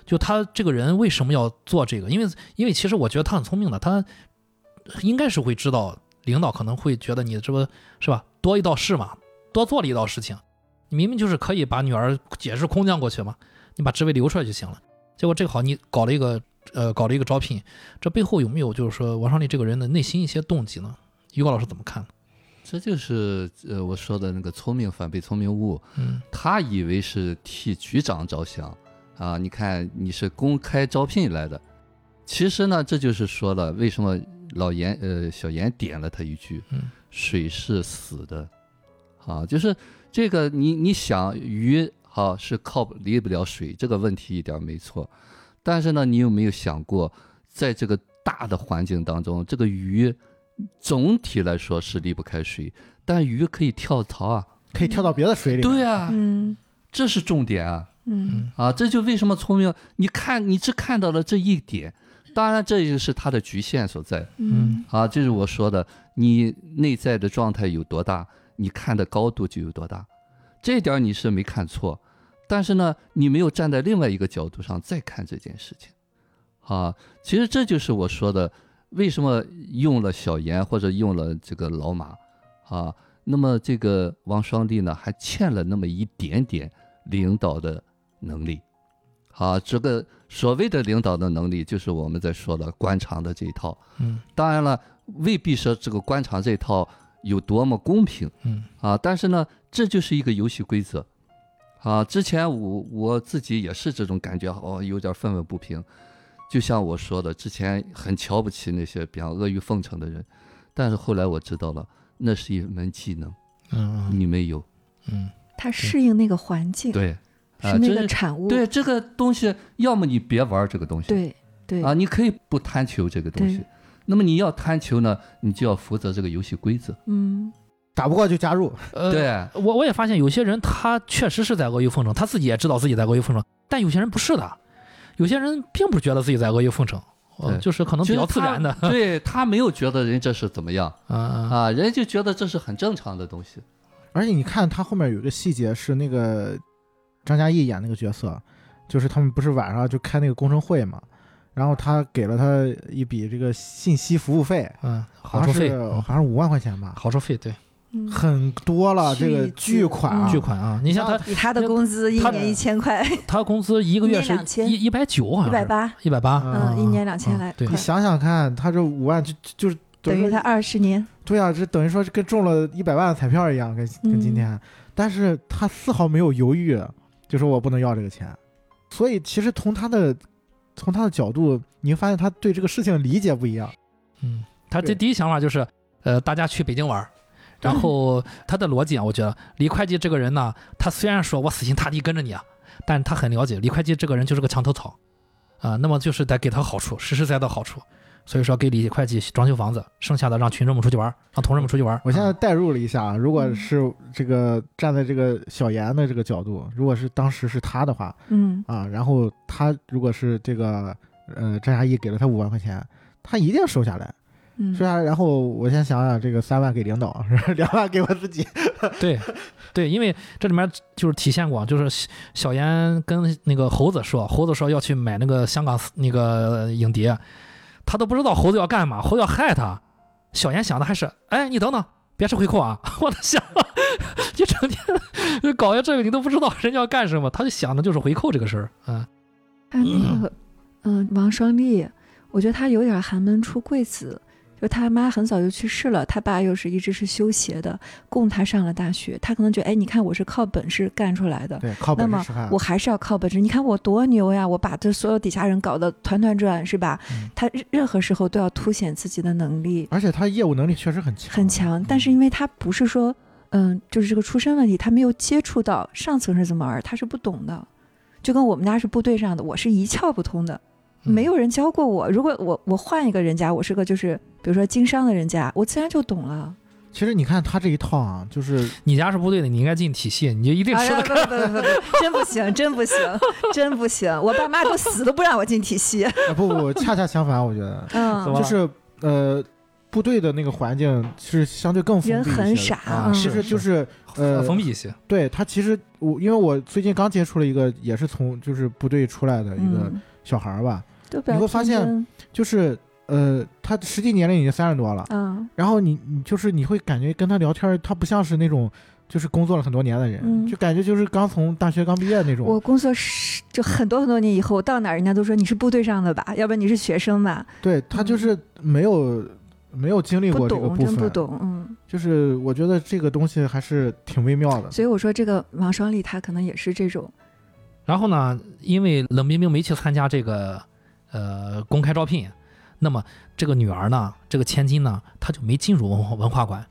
就他这个人为什么要做这个？因为因为其实我觉得他很聪明的，他应该是会知道领导可能会觉得你这不是吧多一道事嘛，多做了一道事情，你明明就是可以把女儿解释空降过去嘛，你把职位留出来就行了。结果这个好，你搞了一个呃搞了一个招聘，这背后有没有就是说王双立这个人的内心一些动机呢？于高老师怎么看？这就是呃我说的那个聪明反被聪明误。嗯他以为是替局长着想啊，你看你是公开招聘来的，其实呢，这就是说了为什么老严呃小严点了他一句，嗯水是死的，啊，就是这个你你想鱼哈、是靠离不了水，这个问题一点没错，但是呢，你有没有想过，在这个大的环境当中，这个鱼总体来说是离不开水，但鱼可以跳槽啊，可以跳到别的水里。对啊，嗯这是重点啊。嗯啊，这就为什么聪明？你看，你只看到了这一点，当然这也是它的局限所在嗯啊。这是我说的，你内在的状态有多大，你看的高度就有多大，这一点你是没看错。但是呢，你没有站在另外一个角度上再看这件事情，啊，其实这就是我说的，为什么用了小严或者用了这个老马，啊，那么这个王双立呢，还欠了那么一点点领导的能力，啊，这个所谓的领导的能力，就是我们在说的官场的这一套。嗯。当然了，未必说这个官场这一套有多么公平。嗯。啊，但是呢，这就是一个游戏规则啊。之前我我自己也是这种感觉，哦，有点愤愤不平。就像我说的，之前很瞧不起那些比方阿谀奉承的人，但是后来我知道了，那是一门技能，嗯你没有。嗯他适应那个环境，对，啊，是那个产物。对这个东西，要么你别玩这个东西，对对啊，你可以不贪求这个东西对。那么你要贪求呢，你就要负责这个游戏规则。嗯打不过就加入。呃，对，我我也发现有些人他确实是在阿谀奉承，他自己也知道自己在阿谀奉承，但有些人不是的，有些人并不觉得自己在阿谀奉承，就是可能比较自然的。他对他没有觉得人这是怎么样啊啊啊，人就觉得这是很正常的东西。而且你看他后面有一个细节是那个张嘉译演那个角色，就是他们不是晚上就开那个工程会嘛，然后他给了他一笔这个信息服务费，嗯，好像是好处费，嗯好像是五万块钱吧，好处费，对，嗯，很多了，这个巨巨款啊，巨款啊！你像他以他的工资一年一千块，他工资一个月是2000一一百九，好像是一百，八，一百八，嗯，一年两千来对。块你，想想看，他这五万就就就是等于他二十年。对啊，这等于说是跟中了一百万的彩票一样，跟跟今天，但是他丝毫没有犹豫，就说我不能要这个钱，所以其实从他的从他的角度，你会发现他对这个事情理解不一样。嗯，他这第一想法就是，呃，大家去北京玩儿，然后他的逻辑啊，我觉得李会计这个人呢，他虽然说我死心塌地跟着你啊，但他很了解李会计这个人就是个墙头草，啊，那么就是得给他好处，实实在在的好处，所以说给李会计装修房子，剩下的让群众们出去玩儿，让同志们出去玩儿。我现在啊。代入了一下，如果嗯是这个站在这个小严的这个角度，如果是当时是他的话嗯。啊，然后他如果是这个呃张嘉译给了他五万块钱，他一定收下来，嗯收下来，然后我先想想，这个三万给领导，两万给我自己，对，对，因为这里面就是体现过，就是小小严跟那个猴子说，猴子说要去买那个香港那个影碟，他都不知道猴子要干嘛，猴子要害他。小严想的还是，哎，你等等，别吃回扣啊！我的想，你整天搞些这个，你都不知道人家要干什么，他就想的就是回扣这个事儿，嗯还有那个嗯王双立，我觉得他有点寒门出贵子，他妈很早就去世了，他爸又是一直是修鞋的，供他上了大学。他可能觉得，哎，你看我是靠本事干出来的，对，靠本事那么。我还是要靠本事。你看我多牛呀！我把这所有底下人搞得团团转，是吧？嗯他任任何时候都要凸显自己的能力，而且他业务能力确实很强，很强。但是因为他不是说，嗯，就是这个出身问题，他没有接触到上层是怎么玩，他是不懂的。就跟我们家是部队上的，我是一窍不通的，嗯没有人教过我。如果我我换一个人家，我是个就是比如说经商的人家，我自然就懂了。其实你看他这一套啊，就是你家是部队的，你应该进体系，你就一定哎呀，吃得开。不不不不不，真不行，真不行，真不行！我爸妈都死都不让我进体系。啊不不不，恰恰相反，我觉得。嗯，就是呃，部队的那个环境是相对更封闭人一些的。很傻其实就是呃，封闭一些，对他其实我因为我最近刚接触了一个也是从就是部队出来的一个嗯，小孩儿吧，你会发现就是呃，他实际年龄已经三十多了，嗯然后你你就是你会感觉跟他聊天，他不像是那种就是工作了很多年的人，嗯就感觉就是刚从大学刚毕业那种。我工作是就很多很多年以后，到哪儿人家都说你是部队上的吧，要不然你是学生吧，对他就是没有、没有经历过这个懂，部分，真不懂，嗯。就是我觉得这个东西还是挺微妙的。所以我说这个王双立他可能也是这种，然后呢，因为冷冰冰没去参加这个呃公开招聘，那么这个女儿呢，这个千金呢，她就没进入文化文化馆。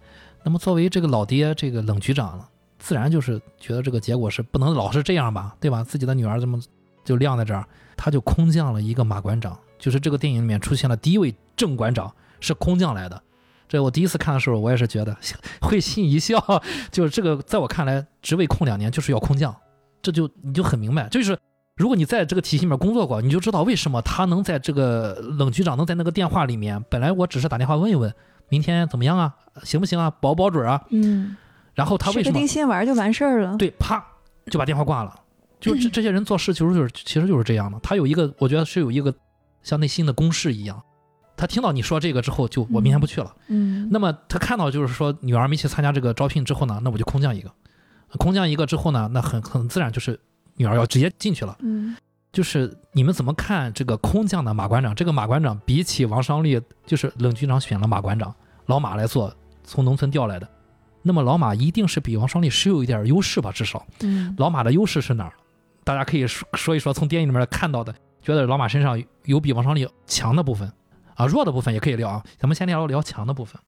那么作为这个老爹，这个冷局长，自然就是觉得这个结果是不能老是这样吧，对吧？自己的女儿这么就晾在这儿，他就空降了一个马馆长，就是这个电影里面出现了第一位正馆长是空降来的。这我第一次看的时候，我也是觉得会心一笑，就是这个在我看来，职位空两年就是要空降。这就你就很明白，就是如果你在这个体系里面工作过，你就知道为什么他能在这个冷局长能在那个电话里面，本来我只是打电话问一问明天怎么样啊，行不行啊，保不保准啊，嗯，然后他为什么定心丸就完事儿了。对啪就把电话挂了，就 这这些人做事其实就是其实就是这样的，他有一个我觉得是有一个像内心的公式一样，他听到你说这个之后，就我明天不去了。嗯，那么他看到就是说女儿没去参加这个招聘之后呢，那我就空降一个，空降一个之后呢，那很很自然就是女儿要直接进去了。嗯就是你们怎么看这个空降的马馆长？这个马馆长比起王商立，就是冷局长选了马馆长，老马来做，从农村调来的。那么老马一定是比王双立是有一点优势吧？至少嗯老马的优势是哪儿？大家可以说说一说，从电影里面看到的，觉得老马身上有比王双立强的部分啊，弱的部分也可以聊啊。咱们先聊聊强的部分。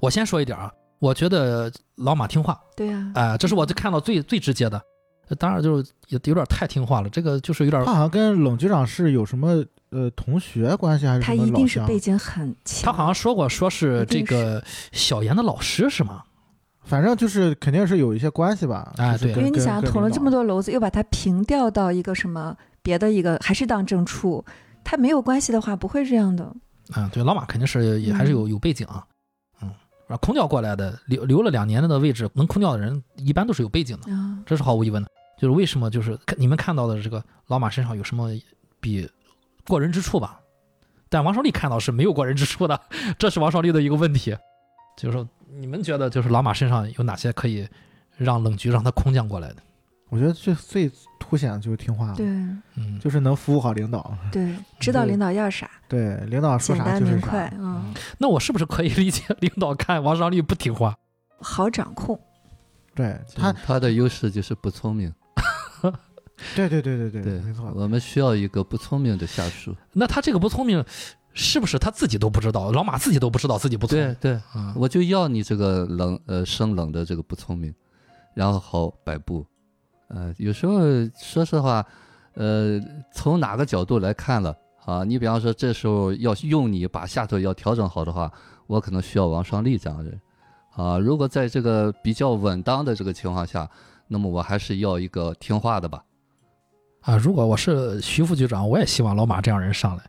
我先说一点啊，我觉得老马听话，对呀，哎、这是我看到最最直接的。呃当然就是有有点太听话了，这个就是有点他好像跟冷局长是有什么呃同学关系还是什么他一定是背景很强。他好像说过，说是这个小严的老师是吗？反正就是肯定是有一些关系吧。啊哎对因为你想捅了这么多篓子，又把他平调到一个什么别的一个，还是当正处，他没有关系的话，不会这样的。啊，对，老马肯定是也还是有有背景啊，嗯，然后空调过来的，留留了两年的位置，能空调的人一般都是有背景的，啊，这是毫无疑问的。就是为什么就是看你们看到的这个老马身上有什么比过人之处吧？但王少利看到是没有过人之处的，这是王少利的一个问题。就是说，你们觉得就是老马身上有哪些可以让冷局让他空降过来的？我觉得最最凸显的就是听话了，对嗯，就是能服务好领导。对，知道领导要啥，对，领导说啥就是啥明快，。嗯，那我是不是可以 理解领导看王少利不听话？好掌控。对他他，的优势就是不聪明，对对对对对对没错。我们需要一个不聪明的下属。那他这个不聪明，是不是他自己都不知道？老马自己都不知道自己不聪明。对对，啊，我就要你这个冷呃生冷的这个不聪明，然后好摆布。呃，有时候说实话，呃，从哪个角度来看了啊？你比方说这时候要用你把下头要调整好的话，我可能需要王双利这样的人啊。如果在这个比较稳当的这个情况下，那么我还是要一个听话的吧。啊，如果我是徐副局长，我也希望老马这样人上来，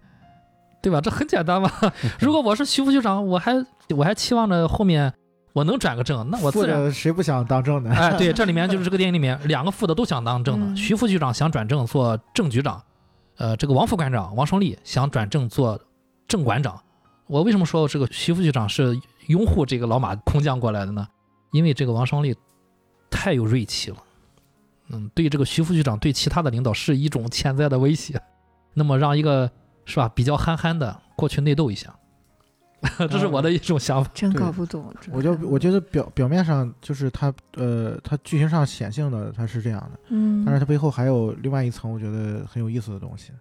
对吧？这很简单嘛。如果我是徐副局长，我还我还期望着后面我能转个正，那我副自然。谁不想当正的？哎，对，这里面 就是这个电影里面两个副的都想当正的，嗯徐副局长想转正做正局长，呃，这个王副馆长王双立想转正做正馆长。我为什么说这个徐副局长是拥护这个老马空降过来的呢？因为这个王双立太有锐气了，嗯，对这个徐副局长对其他的领导是一种潜在的威胁。那么让一个是吧比较憨憨的过去内斗一下，这是我的一种想法。真搞不懂。我就我觉得表表面上就是它呃，它剧情上显性的它是这样的，嗯，但是它背后还有另外一层我觉得很有意思的东西，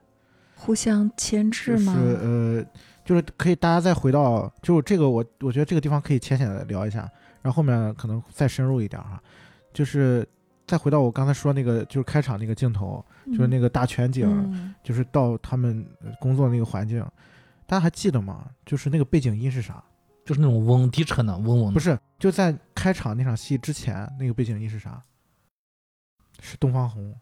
互相牵制就是吗？呃，就是可以大家再回到，就是这个我我觉得这个地方可以浅显的聊一下，然后后面可能再深入一点哈，就是再回到我刚才说那个就是开场那个镜头，就是那个大全景，嗯。就是到他们呃工作那个环境，大家还记得吗？就是那个背景音是啥？就是那种嗡低沉的嗡嗡，不是，就在开场那场戏之前，那个背景音是啥？是东方红。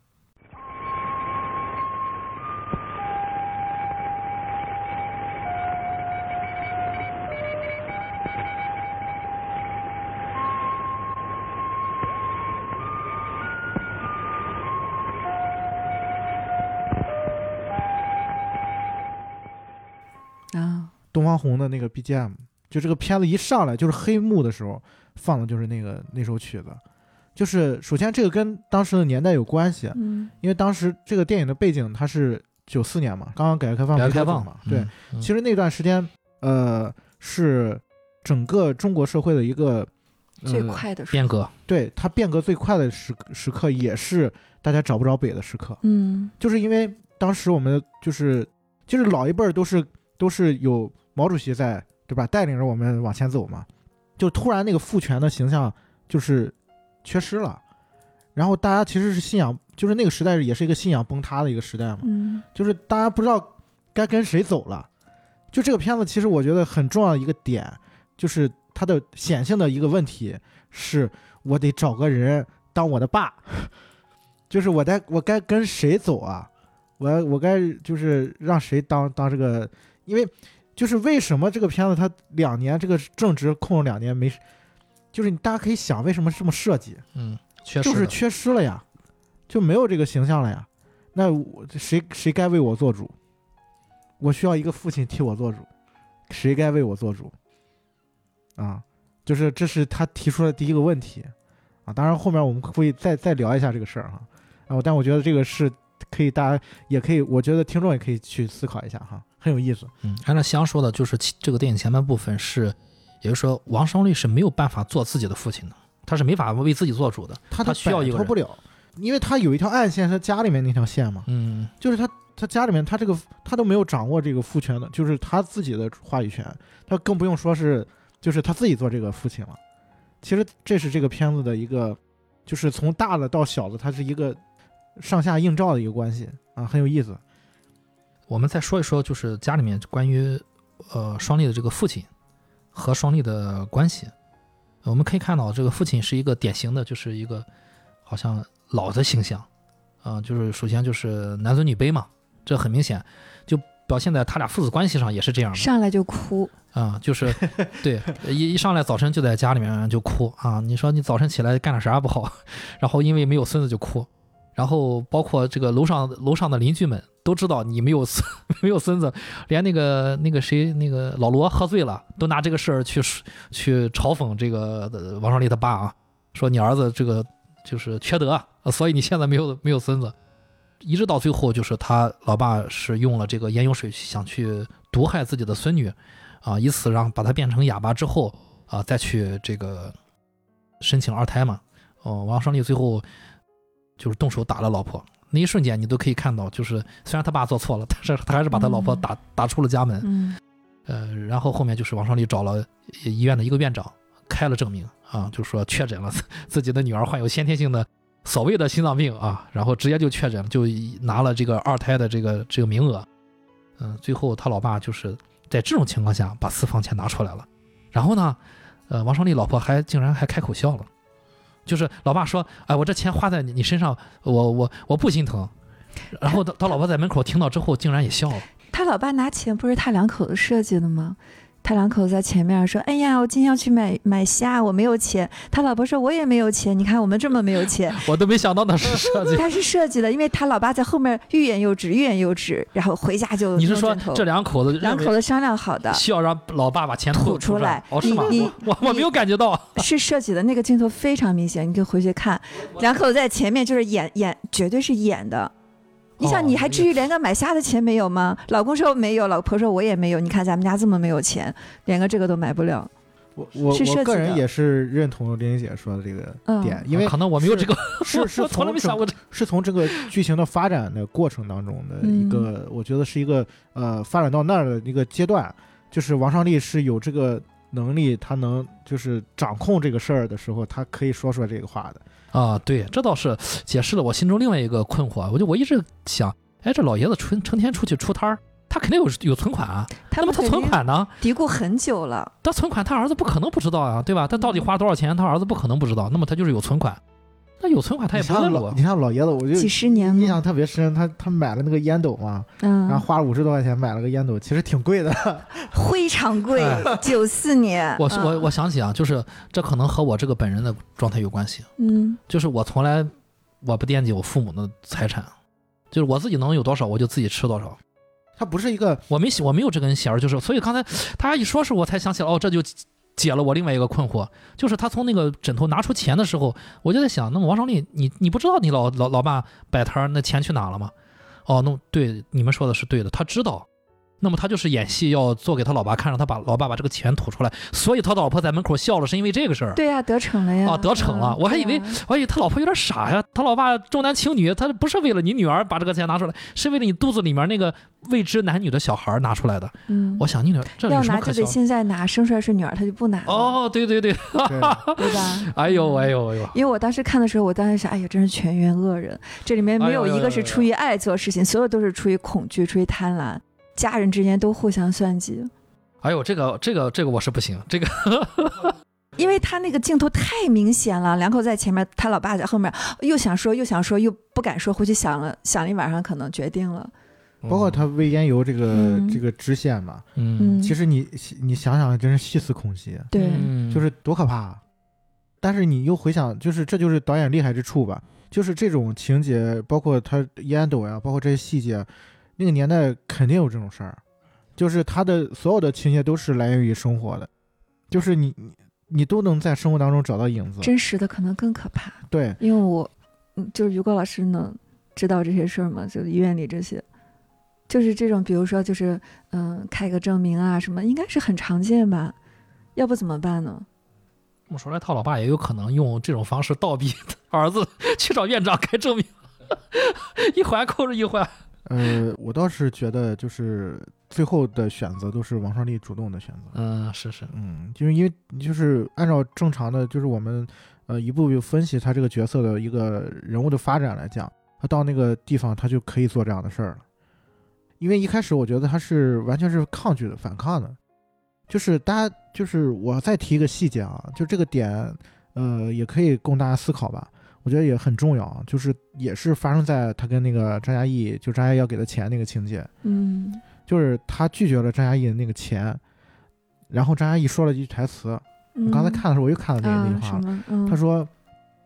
东方红的那个 BGM，就这个片子一上来就是黑幕的时候放的就是那个那首曲子，就是首先这个跟当时的年代有关系，嗯。因为当时这个电影的背景它是九四年嘛，刚刚改革开放改革开放嘛，对，嗯，嗯其实那段时间呃是整个中国社会的一个、呃、最快的变革，对它变革最快的时时刻，也是大家找不着北的时刻，嗯。就是因为当时我们就是就是老一辈儿都是都是有毛主席在，对吧？带领着我们往前走嘛，就突然那个父权的形象就是缺失了，然后大家其实是信仰，就是那个时代也是一个信仰崩塌的一个时代嘛，嗯就是大家不知道该跟谁走了。就这个片子，其实我觉得很重要的一个点，就是它的显性的一个问题是，我得找个人当我的爸，就是我该我该跟谁走啊？我我该就是让谁当当这个？因为就是为什么这个片子它两年这个正值空了两年没，就是你大家可以想为什么这么设计？嗯，确实的就是缺失了呀，就没有这个形象了呀。那我谁谁该为我做主？我需要一个父亲替我做主，谁该为我做主？啊，就是这是他提出的第一个问题啊。当然后面我们会再再聊一下这个事儿哈。啊，但我觉得这个是可以，大家也可以，我觉得听众也可以去思考一下哈，很有意思。嗯，按照香说的，就是这个电影前半部分是，也就是说王双立是没有办法做自己的父亲的，他是没法为自己做主的。他他需要一个人摆脱不了，因为他有一条暗线，他家里面那条线嘛。嗯，就是他他家里面他这个他都没有掌握这个父权的，就是他自己的话语权，他更不用说是就是他自己做这个父亲了。其实这是这个片子的一个，就是从大的到小的，它是一个上下映照的一个关系啊，很有意思。我们再说一说，就是家里面关于呃双立的这个父亲和双立的关系。我们可以看到，这个父亲是一个典型的，就是一个好像老的形象，啊、就是首先就是男尊女卑嘛，这很明显，就表现在他俩父子关系上也是这样的。上来就哭，啊、就是对，一一上来早晨就在家里面就哭啊。你说你早晨起来干点啥不好，然后因为没有孙子就哭，然后包括这个楼上楼上的邻居们都知道你没有孙 没有孙子，连那个那个谁那个老罗喝醉了，都拿这个事儿去去嘲讽这个王双立他爸啊，说你儿子这个就是缺德，所以你现在没有没有孙子。一直到最后，就是他老爸是用了这个盐油水想去毒害自己的孙女，啊，以此让把他变成哑巴之后啊，再去这个申请二胎嘛。哦，王双立最后就是动手打了老婆，那一瞬间你都可以看到，就是虽然他爸做错了，但是他还是把他老婆嗯打、打出了家门。嗯呃，然后后面就是王双立找了医院的一个院长开了证明啊，就说确诊了自己的女儿患有先天性的所谓的心脏病啊，然后直接就确诊，就拿了这个二胎的这个这个名额。嗯、最后他老爸就是在这种情况下把私房钱拿出来了，然后呢，呃，王双立老婆还竟然还开口笑了，就是老爸说，哎，我这钱花在你你身上，我我我不心疼。然后他他老婆在门口听到之后，竟然也笑了。他老爸拿钱不是他两口子设计的吗？他两口子在前面说：“哎呀，我今天要去买买虾，我没有钱。”他老婆说：“我也没有钱，你看我们这么没有钱。我都没想到那是设”计。他是设计的，因为他老爸在后面欲言又止，欲言又止，然后回家就你是说这两口子两口子商量好的，需要让老爸把钱吐吐出来哦，是吗？你我我我没有感觉到。是设计的那个镜头非常明显，你可以回去看，两口子在前面就是演演，绝对是演的。你想，哦你还至于连个买虾的钱没有吗？老公说没有，老婆说我也没有。你看咱们家这么没有钱，连个这个都买不了。我我是设计我个人也是认同玲玲姐说的这个嗯点，因为啊可能我没有这个，是 是我从来没想过这个。是从这个剧情的发展的过程当中的一个，我觉得是一个呃发展到那儿的一个阶段，就是王尚丽是有这个能力，他能就是掌控这个事儿的时候，他可以说出来这个话的。啊，对，这倒是解释了我心中另外一个困惑。我就我一直想，哎，这老爷子成成天出去出摊儿，他肯定有有存款啊。那么他存款呢？嘀咕很久了。他存款，他儿子不可能不知道啊，对吧？他到底花了多少钱，他儿子不可能不知道。那么他就是有存款，那有存款他也不问我你。看老爷子，我就几十年印象特别深，他他买了那个烟斗嘛，嗯，然后花了五十多块钱买了个烟斗，其实挺贵的。非常贵哎，九四年。我嗯我我想起啊，就是这可能和我这个本人的状态有关系。嗯就是我从来我不惦记我父母的财产，就是我自己能有多少我就自己吃多少。他不是一个我没我没有这根弦儿，就是所以刚才他一说是我才想起来，哦，这就解了我另外一个困惑，就是他从那个枕头拿出钱的时候，我就在想，那么王胜利，你你不知道你老老老爸摆摊儿那钱去哪了吗？哦，那对你们说的是对的，他知道。那么他就是演戏，要做给他老爸看，让他把老爸把这个钱吐出来，所以他老婆在门口笑了，是因为这个事儿。对呀，得逞了呀。啊得逞了嗯我还以为我以为他老婆有点傻呀，他老爸重男轻女，他不是为了你女儿把这个钱拿出来，是为了你肚子里面那个未知男女的小孩拿出来的。嗯，我想你女儿这要？拿就得现在拿，生出来是女儿，他就不拿了，哦，对对对，对对吧？哎呦哎呦哎呦，因为我当时看的时候，我当时想，哎呀，真是全员恶人，这里面没有一个是出于爱做事情，所有都是出于恐惧、出于贪婪，家人之间都互相算计。哎呦，这个这个这个我是不行，这个 因为他那个镜头太明显了，两口在前面，他老爸在后面，又想说又想说又不敢说，回去想了想了一晚上，可能决定了。包括他喂烟油这个、嗯这个支线嘛，嗯，嗯，其实你你想想，真是细思恐极，对，嗯就是多可怕啊！但是你又回想，就是这就是导演厉害之处吧，就是这种情节，包括他烟斗呀，包括这些细节，那个年代肯定有这种事儿，就是他的所有的情节都是来源于生活的，就是你你你都能在生活当中找到影子。真实的可能更可怕，对，因为我嗯，就是于果老师能知道这些事儿吗？就是医院里这些。就是这种，比如说，就是嗯，开个证明啊，什么，应该是很常见吧？要不怎么办呢？这么说来，他老爸也有可能用这种方式倒逼 儿子去找院长开证明，一环扣着一环。呃，我倒是觉得就是最后的选择都是王双利主动的选择。嗯，是是，嗯，就是因为就是按照正常的，就是我们呃一步一步分析他这个角色的一个人物的发展来讲，他到那个地方他就可以做这样的事儿了。因为一开始我觉得他是完全是抗拒的、反抗的，就是大家就是我再提一个细节啊，就这个点，呃，也可以供大家思考吧。我觉得也很重要啊，就是也是发生在他跟那个张嘉译，就张嘉译要给他钱那个情节，嗯。就是他拒绝了张嘉译的那个钱，然后张嘉译说了一句台词，嗯，我刚才看的时候我又看到那那句啊话了，他说：“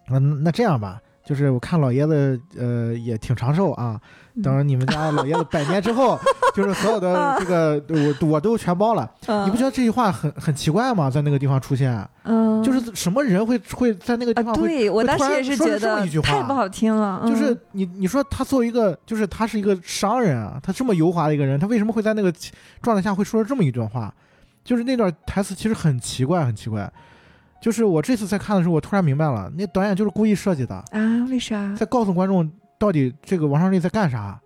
嗯，那这样吧，就是我看老爷子呃也挺长寿啊，嗯等你们家老爷子百年之后，就是所有的这个我我都全包了。嗯，你不觉得这句话很很奇怪吗？在那个地方出现，嗯，就是什么人会会在那个地啊，方会对我当时也是说觉得这么一句话太不好听了，嗯就是你，你说他作为一个，就是他是一个商人啊，他这么油滑的一个人，他为什么会在那个状态下会说出这么一段话？就是那段台词其实很奇怪，很奇怪。就是我这次在看的时候，我突然明白了，那导演就是故意设计的，啊，为啥在告诉观众到底这个王胜利在干啥。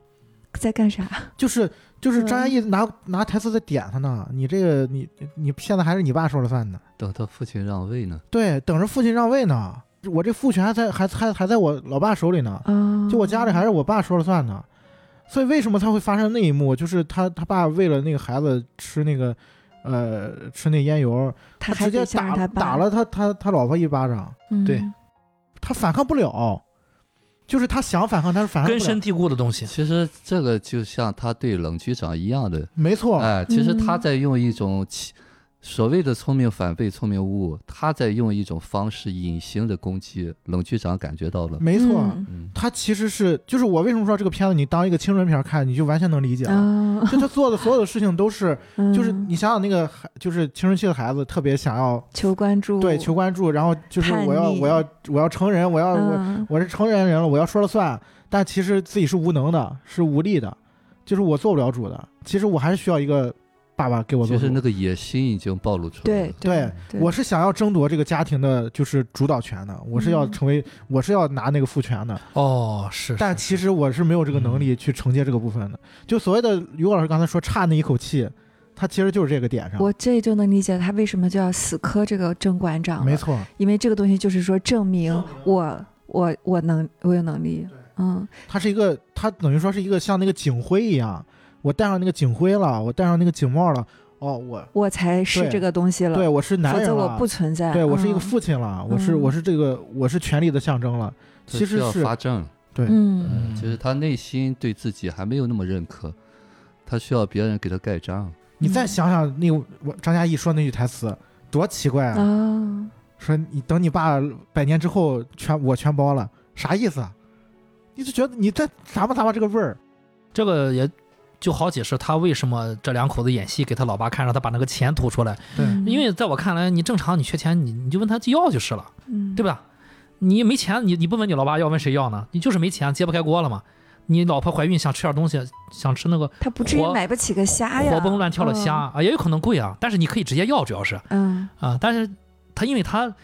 在干啥？就是就是嗯张嘉译拿、拿台词在点他呢，你这个你你现在还是你爸说了算呢。等他父亲让位呢。对，等着父亲让位呢，我这父权还在还还还在我老爸手里呢。啊，就我家里还是我爸说了算呢，所以为什么他会发生那一幕？就是他他爸为了那个孩子吃那个，呃，吃那烟油，他直接打他打了他他他老婆一巴掌，嗯对他反抗不了，就是他想反抗，但是反抗根深。蒂固的东西。其实这个就像他对冷局长一样的，没错，哎，其实他嗯在用一种欺所谓的聪明反被聪明误，他在用一种方式隐形的攻击，冷局长感觉到了。没错，他其实是就是我为什么说这个片子你当一个青春片看，你就完全能理解了。啊，就他做的所有的事情都是，就是嗯你想想那个孩，就是青春期的孩子特别想要求关注，对求关注，然后就是我要我要我要成人，我要我嗯我是成年人了，我要说了算，但其实自己是无能的，是无力的，就是我做不了主的。其实我还是需要一个爸爸给我做主。就是那个野心已经暴露出来对了。对，对我是想要争夺这个家庭的，就是主导权的，我是要嗯成为，我是要拿那个父权的。哦，是，但是其实我是没有这个能力去承接这个部分的。就所谓的于老师刚才说差那一口气，他其实就是这个点上。我这就能理解他为什么就要死磕这个郑馆长了，没错，因为这个东西就是说证明我我我能我有能力，嗯他是一个，他等于说是一个像那个警徽一样，我戴上那个警徽了，我戴上那个警帽了，哦，我我才是这个东西了，对我是男人了，否则我不存在，对我是一个嗯父亲了，我是嗯我是这个我是权力的象征了。他需要其实是发证，对，嗯其实他内心对自己还没有那么认可，他需要别人给他盖章。你再想想那个我张嘉译说那句台词，多奇怪啊！啊，说你等你爸百年之后全我全包了，啥意思啊？你就觉得你这咂吧咂吧这个味儿，这个也就好解释他为什么这两口子演戏给他老爸看，让他把那个钱吐出来。对嗯因为在我看来，你正常你缺钱，你你就问他要就是了，嗯对吧？你没钱，你你不问你老爸要，问谁要呢？你就是没钱，揭不开锅了嘛。你老婆怀孕想吃点东西，想吃那个他不至于买不起个虾呀，活蹦乱跳的虾啊，也有可能贵啊，但是你可以直接要，主要是嗯，啊，但是他因为他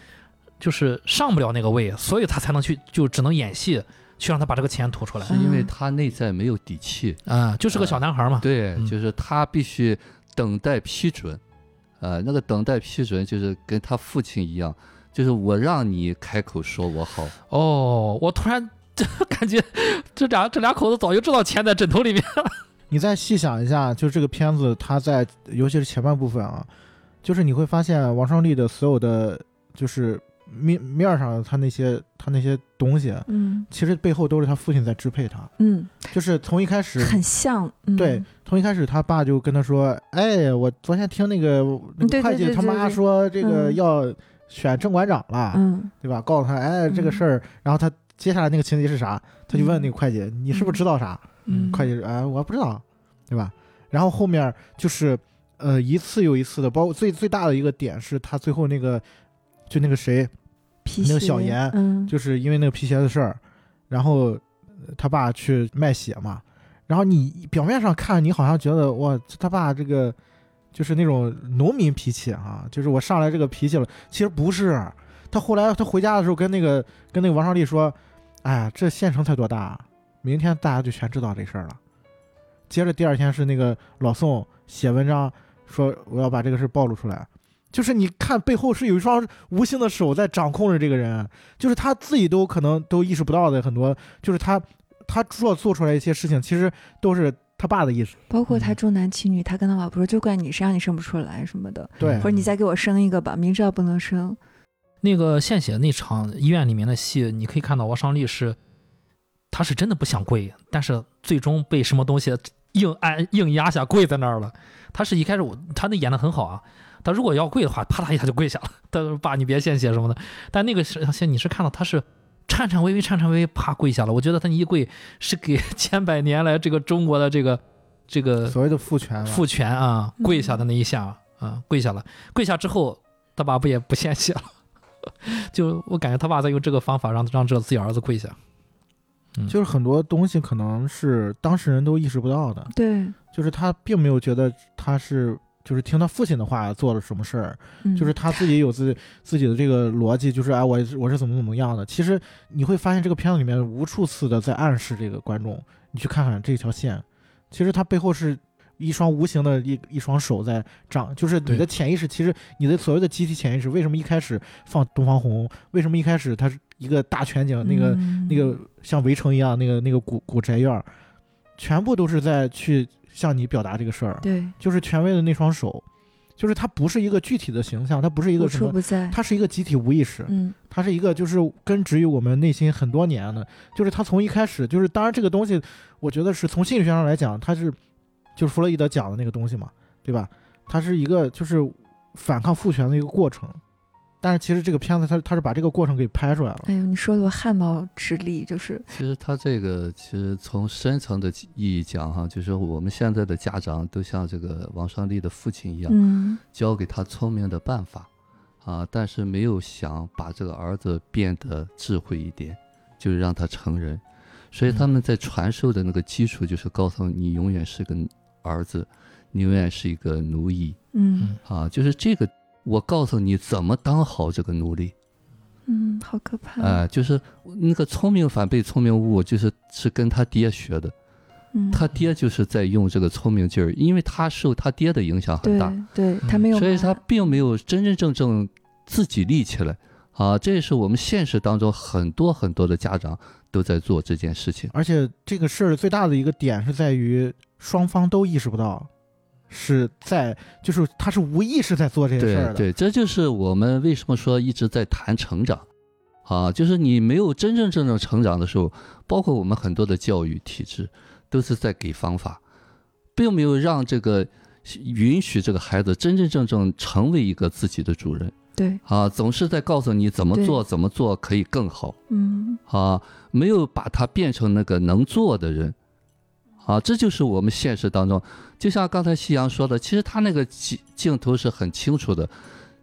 就是上不了那个位，所以他才能去就只能演戏，去让他把这个钱吐出来。是因为嗯他内在没有底气，啊，就是个小男孩嘛。对，嗯。就是他必须等待批准，呃，那个等待批准就是跟他父亲一样，就是我让你开口说我好，哦，我突然感觉 这俩这俩口子早就知道钱在枕头里面了。你再细想一下，就这个片子，它在尤其是前半部分啊，就是你会发现王双立的所有的就是面面上他那些他那些东西，嗯其实背后都是他父亲在支配他。嗯，就是从一开始，很像，嗯对，从一开始他爸就跟他说：“哎，我昨天听那个会计他妈说这个嗯要选郑馆长了，嗯对吧？告诉他，哎，这个嗯事儿。然后他接下来那个情节是啥？他就问那个会计：“你是不是知道啥？”嗯，会计说：“哎，我不知道，对吧？”然后后面就是呃一次又一次的，包括最最大的一个点是他最后那个就那个谁，皮那个鞋小严嗯，就是因为那个皮鞋的事儿，然后呃他爸去卖血嘛，然后你表面上看你好像觉得哇，他爸这个就是那种农民脾气啊，就是我上来这个脾气了，其实不是。他后来他回家的时候跟那个跟那个王少利说，哎呀，这县城才多大啊，明天大家就全知道这事儿了。接着第二天是那个老宋写文章说我要把这个事儿暴露出来，就是你看背后是有一双无形的手在掌控着这个人，就是他自己都可能都意识不到的很多，就是他他做做出来一些事情，其实都是他爸的意思。包括他嗯重男轻女，他跟他老婆说就怪你，谁让你生不出来什么的，对或者你再给我生一个吧，明知道不能生，那个献血那场医院里面的戏，你可以看到王双立是，他是真的不想跪，但是最终被什么东西硬按硬压下跪在那儿了。他是一开始我他那演的很好啊，他如果要跪的话，啪嗒一下就跪下了。他说爸你别献血什么的，但那个是你是看到他是颤颤巍巍颤颤巍巍啪跪下了。我觉得他一跪是给 千百年来这个中国的这个这个所谓的父权，父权啊嗯跪下的那一下啊跪下了，跪下之后他爸不也不献血了。就我感觉他爸在用这个方法让让这自己儿子跪下。嗯，就是很多东西可能是当事人都意识不到的，对，就是他并没有觉得他是就是听他父亲的话做了什么事儿，嗯就是他自己有自自己的这个逻辑，就是哎，我我是怎么怎么样的。其实你会发现这个片子里面无数次的在暗示这个观众，你去看看这条线，其实它背后是一双无形的一一双手在掌，就是你的潜意识，其实你的所谓的集体潜意识，为什么一开始放东方红？为什么一开始它是一个大全景，那个、嗯那个像围城一样，那个那个古古宅院儿，全部都是在去向你表达这个事儿。对就是权威的那双手，就是它不是一个具体的形象，它不是一个什么，不在，它是一个集体无意识，嗯它是一个就是根植于我们内心很多年的，就是它从一开始就是，当然这个东西，我觉得是从心理学上来讲，它是就是弗洛伊德讲的那个东西嘛，对吧？它是一个就是反抗父权的一个过程。但是其实这个片子它它是把这个过程给拍出来了。哎呦，你说的我汗毛直立，就是其实他这个其实从深层的意义讲哈，就是我们现在的家长都像这个王双立的父亲一样，嗯教给他聪明的办法，啊，但是没有想把这个儿子变得智慧一点，就是让他成人。所以他们在传授的那个基础就是告诉你，永远是个儿子，你永远是一个奴役嗯啊，就是这个，我告诉你怎么当好这个奴隶。嗯，好可怕。哎、就是那个聪明反被聪明误，就是是跟他爹学的。嗯，他爹就是在用这个聪明劲儿，因为他受他爹的影响很大，对，他没有所以他并没有真真正正自己立起来。啊，这也是我们现实当中很多很多的家长都在做这件事情。而且这个事儿最大的一个点是在于双方都意识不到，是在就是他是无意识在做这些事儿的。对对，这就是我们为什么说一直在谈成长，啊，就是你没有真正正正成长的时候，包括我们很多的教育体制都是在给方法，并没有让这个允许这个孩子真真正正成为一个自己的主人。对，啊，总是在告诉你怎么做怎么做可以更好。嗯啊，没有把他变成那个能做的人。啊，这就是我们现实当中，就像刚才夕阳说的，其实他那个镜镜头是很清楚的，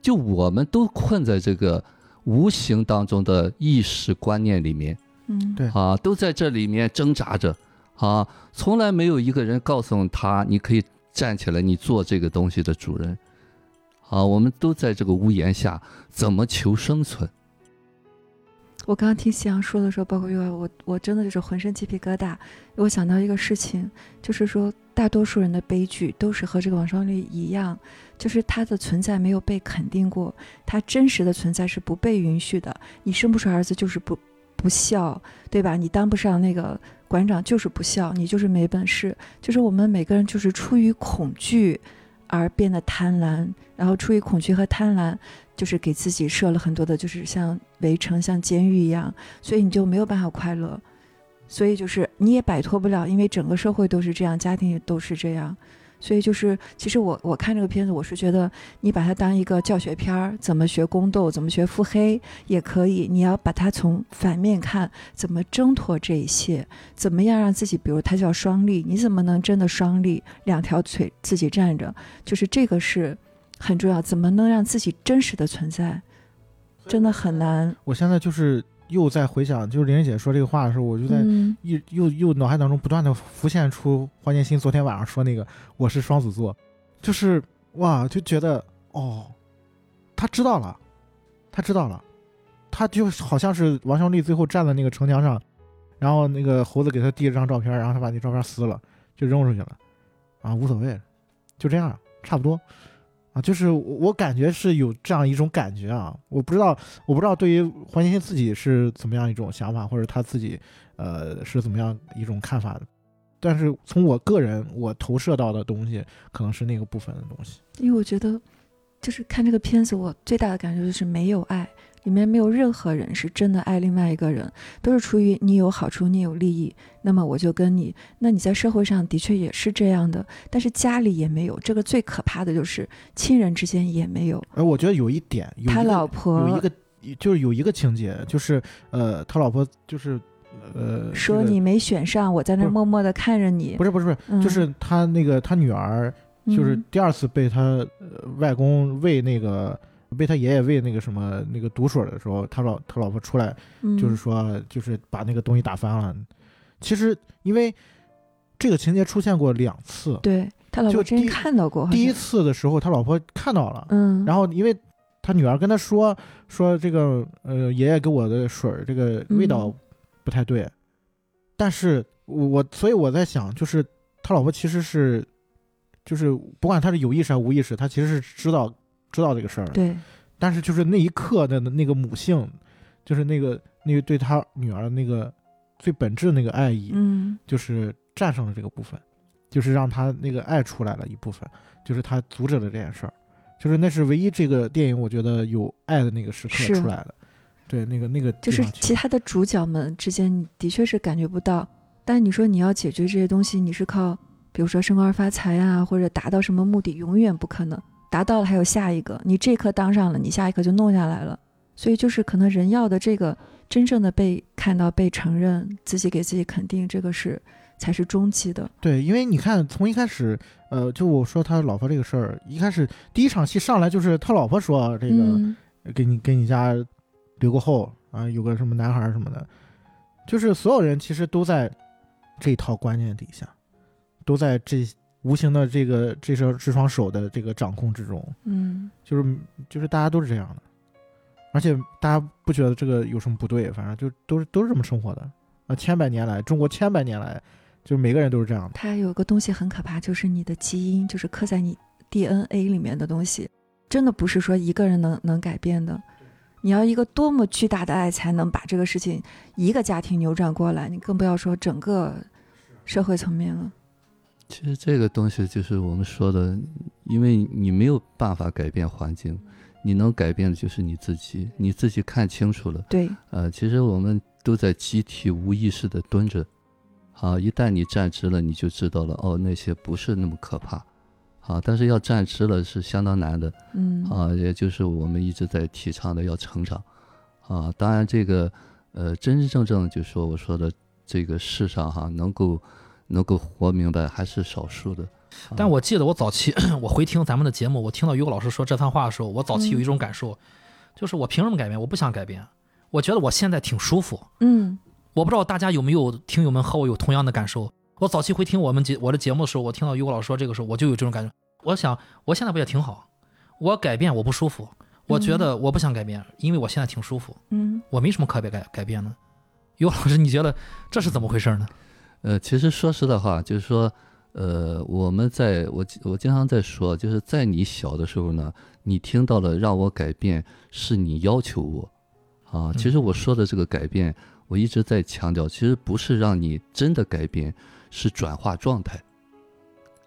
就我们都困在这个无形当中的意识观念里面嗯，对啊，都在这里面挣扎着啊，从来没有一个人告诉他你可以站起来，你做这个东西的主人啊，我们都在这个屋檐下怎么求生存？我刚刚听夕阳说的时候，包括月我我真的就是浑身鸡皮疙瘩。我想到一个事情，就是说大多数人的悲剧都是和这个王双立一样，就是他的存在没有被肯定过，他真实的存在是不被允许的。你生不出儿子就是不不孝，对吧？你当不上那个馆长就是不孝，你就是没本事。就是我们每个人就是出于恐惧而变得贪婪，然后出于恐惧和贪婪。就是给自己设了很多的，就是像围城、像监狱一样，所以你就没有办法快乐，所以就是你也摆脱不了，因为整个社会都是这样，家庭也都是这样，所以就是其实我我看这个片子，我是觉得你把它当一个教学片儿，怎么学宫斗，怎么学腹黑也可以，你要把它从反面看，怎么挣脱这一切，怎么样让自己，比如他叫双立，你怎么能真的双立，两条腿自己站着，就是这个是。很重要，怎么能让自己真实的存在，真的很难。我现在就是又在回想，就是玲玲姐说这个话的时候，我就在嗯又又又脑海当中不断的浮现出黄建新昨天晚上说那个我是双子座，就是哇，就觉得哦，他知道了，他知道了，他就好像是王孝利最后站在那个城墙上，然后那个猴子给他递了张照片，然后他把那照片撕了就扔出去了，啊，无所谓，就这样，差不多。啊，就是我感觉是有这样一种感觉啊，我不知道，我不知道对于黄建新自己是怎么样一种想法，或者他自己呃是怎么样一种看法的，但是从我个人我投射到的东西，可能是那个部分的东西。因为我觉得，就是看这个片子，我最大的感受就是没有爱，里面没有任何人是真的爱另外一个人，都是出于你有好处，你有利益，那么我就跟你。那你在社会上的确也是这样的，但是家里也没有。这个最可怕的就是亲人之间也没有。而我觉得有一点，有一他老婆有一个就是有一个情节，就是呃，他老婆就是呃说你没选上，我在那默默的看着你不。是不是不是，嗯就是他那个他女儿就是嗯第二次被他、呃外公喂那个被他爷爷喂那个什么那个毒水的时候，他老他老婆出来就是嗯说就是把那个东西打翻了。其实因为这个情节出现过两次，对他老就婆真第看到过，第一次的时候他老婆看到了，嗯，然后因为他女儿跟他说说这个呃爷爷给我的水儿这个味道嗯。不太对，但是我我所以我在想，就是他老婆其实是就是不管他是有意识还是无意识，他其实是知道知道这个事儿的，对，但是就是那一刻的那个母性，就是那个那个对他女儿那个最本质的那个爱意，嗯。就是战胜了这个部分，就是让他那个爱出来了一部分，就是他阻止了这件事儿，就是那是唯一这个电影我觉得有爱的那个时刻出来的，对，那个那个就是其他的主角们之间，你的确是感觉不到。但你说你要解决这些东西，你是靠比如说升官发财啊，或者达到什么目的，永远不可能。达到了还有下一个，你这刻当上了，你下一刻就弄下来了。所以就是可能人要的这个真正的被看到、被承认，自己给自己肯定，这个是才是终极的。对，因为你看从一开始，呃，就我说他老婆这个事儿，一开始第一场戏上来就是他老婆说这个。嗯给你给你家留个后啊，有个什么男孩儿什么的，就是所有人其实都在这一套观念底下，都在这无形的这个这双这双手的这个掌控之中，嗯就是就是大家都是这样的，而且大家不觉得这个有什么不对，反正就都是都是这么生活的啊，千百年来，中国千百年来，就是每个人都是这样的。它有个东西很可怕，就是你的基因，就是刻在你 DNA 里面的东西，真的不是说一个人能能改变的。你要一个多么巨大的爱才能把这个事情一个家庭扭转过来，你更不要说整个社会层面了。其实这个东西就是我们说的，因为你没有办法改变环境，你能改变的就是你自己，你自己看清楚了。对，呃，其实我们都在集体无意识的蹲着，啊，一旦你站直了，你就知道了，哦，那些不是那么可怕，啊，但是要站直了是相当难的，嗯。啊，也就是我们一直在提倡的要成长，啊，当然这个，呃，真真正正就说我说的这个世上哈，能够能够活明白还是少数的，啊 但我记得我早期 我回听咱们的节目，我听到于果老师说这番话的时候，我早期有一种感受，就是我凭什么改变？我不想改变，我觉得我现在挺舒服。嗯我不知道大家有没有听友们和我有同样的感受。我早期回听我们节我的节目的时候，我听到于果老师说这个时候，我就有这种感觉。我想我现在不也挺好？我改变我不舒服，我觉得我不想改变，因为我现在挺舒服，嗯我没什么可改改改变的。于果老师，你觉得这是怎么回事呢？呃，其实说实在话，就是说，呃，我们在我我经常在说，就是在你小的时候呢，你听到了让我改变，是你要求我，啊，其实我说的这个改变，我一直在强调，其实不是让你真的改变，是转化状态，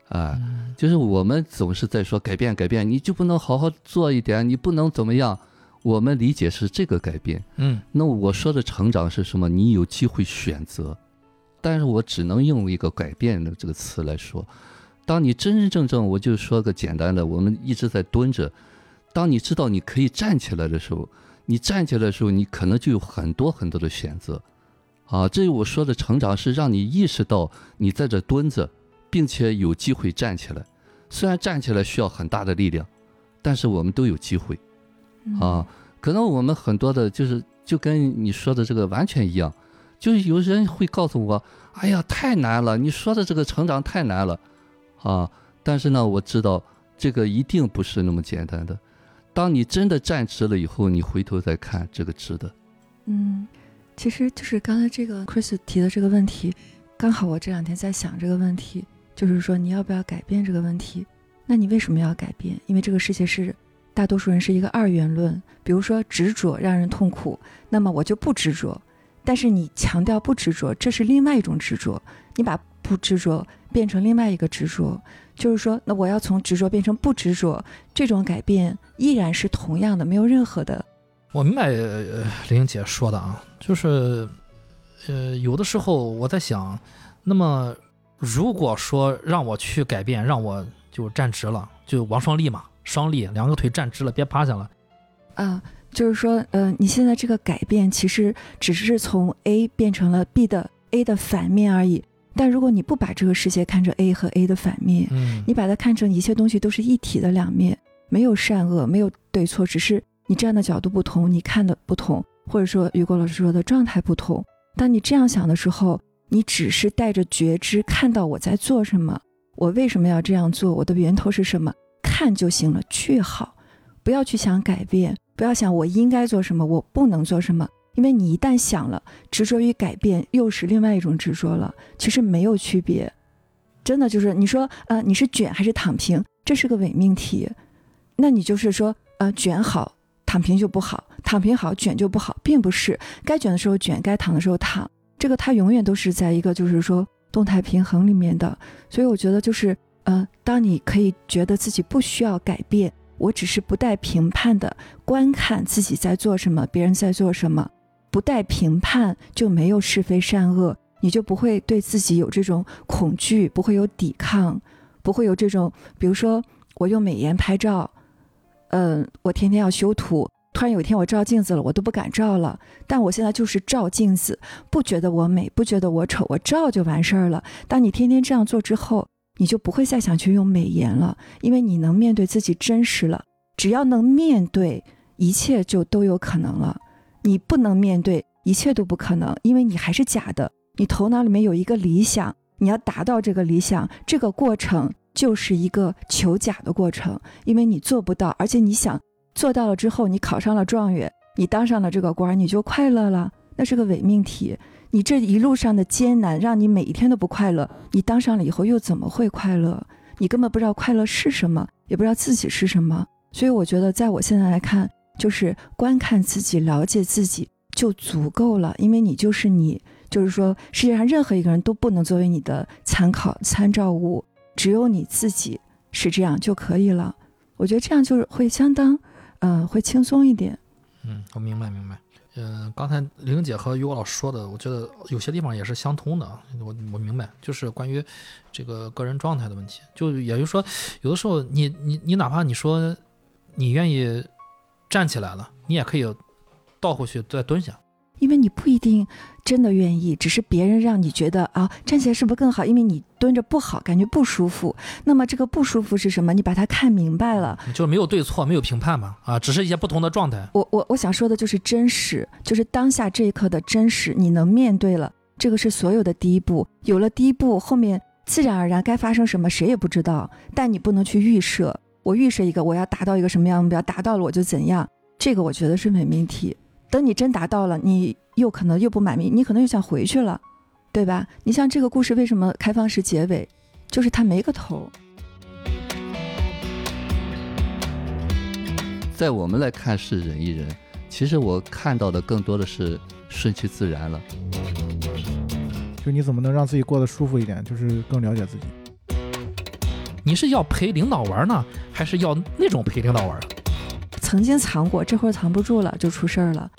啊，就是我们总是在说改变改变，你就不能好好做一点，你不能怎么样？我们理解是这个改变，嗯。那我说的成长是什么？你有机会选择，但是我只能用一个改变的这个词来说。当你真真正正，我就说个简单的，我们一直在蹲着。当你知道你可以站起来的时候，你站起来的时候，你可能就有很多很多的选择。啊，这我说的成长是让你意识到你在这蹲着，并且有机会站起来。虽然站起来需要很大的力量，但是我们都有机会。嗯啊，可能我们很多的就是就跟你说的这个完全一样，就是有人会告诉我，哎呀，太难了，你说的这个成长太难了，啊，但是呢，我知道这个一定不是那么简单的。当你真的站直了以后，你回头再看这个值得。嗯，其实就是刚才这个 Chris 提的这个问题，刚好我这两天在想这个问题，就是说你要不要改变这个问题？那你为什么要改变？因为这个世界是大多数人是一个二元论，比如说执着让人痛苦，那么我就不执着。但是你强调不执着，这是另外一种执着，你把不执着变成另外一个执着，就是说，那我要从执着变成不执着，这种改变依然是同样的，没有任何的我明白呃玲姐说的啊，就是呃有的时候我在想，那么如果说让我去改变，让我就站直了，就王双立嘛，双立两个腿站直了，别趴下了。啊，就是说，呃，你现在这个改变其实只是从 A 变成了 B 的 A 的反面而已。但如果你不把这个世界看成 A 和 A 的反面，嗯你把它看成一切东西都是一体的两面，没有善恶，没有对错，只是你站的角度不同，你看的不同，或者说雨果老师说的状态不同。当你这样想的时候，你只是带着觉知看到我在做什么，我为什么要这样做，我的源头是什么，看就行了，去好。不要去想改变，不要想我应该做什么，我不能做什么，因为你一旦想了，执着于改变，又是另外一种执着了。其实没有区别，真的就是你说，呃，你是卷还是躺平，这是个伪命题。那你就是说，呃，卷好，躺平就不好；躺平好，卷就不好，并不是。该卷的时候卷，该躺的时候躺，这个它永远都是在一个就是说动态平衡里面的。所以我觉得就是，呃，当你可以觉得自己不需要改变。我只是不带评判的观看自己在做什么，别人在做什么，不带评判就没有是非善恶，你就不会对自己有这种恐惧，不会有抵抗，不会有这种，比如说，我用美颜拍照，嗯、我天天要修图。突然有一天我照镜子了，我都不敢照了。但我现在就是照镜子，不觉得我美，不觉得我丑，我照就完事儿了。当你天天这样做之后，你就不会再想去用美颜了，因为你能面对自己真实了。只要能面对，一切就都有可能了。你不能面对，一切都不可能，因为你还是假的。你头脑里面有一个理想，你要达到这个理想，这个过程就是一个求假的过程，因为你做不到，而且你想做到了之后，你考上了状元，你当上了这个官，你就快乐了，那是个伪命题。你这一路上的艰难，让你每一天都不快乐，你当上了以后又怎么会快乐？你根本不知道快乐是什么，也不知道自己是什么。所以我觉得，在我现在来看，就是观看自己、了解自己就足够了，因为你就是你，就是说世界上任何一个人都不能作为你的参考参照物，只有你自己是这样就可以了。我觉得这样就是会相当，呃，会轻松一点。嗯，我明白明白。嗯、刚才玲姐和于果老师说的，我觉得有些地方也是相通的。我我明白，就是关于这个个人状态的问题。就也就是说，有的时候你你你哪怕你说你愿意站起来了，你也可以倒回去再蹲下。因为你不一定真的愿意，只是别人让你觉得啊，站起来是不是更好？因为你蹲着不好，感觉不舒服。那么这个不舒服是什么？你把它看明白了。就是没有对错，没有评判嘛，啊，只是一些不同的状态。我我我想说的就是真实，就是当下这一刻的真实，你能面对了，这个是所有的第一步。有了第一步，后面自然而然该发生什么谁也不知道，但你不能去预设。我预设一个我要达到一个什么样的目标，达到了我就怎样，这个我觉得是伪命题。等你真达到了，你又可能又不满意，你可能又想回去了，对吧？你像这个故事为什么开放式结尾，就是它没个头。在我们来看是忍一忍，其实我看到的更多的是顺其自然了。就你怎么能让自己过得舒服一点，就是更了解自己。你是要陪领导玩呢，还是要那种陪领导玩？曾经藏过，这会儿藏不住了，就出事儿了。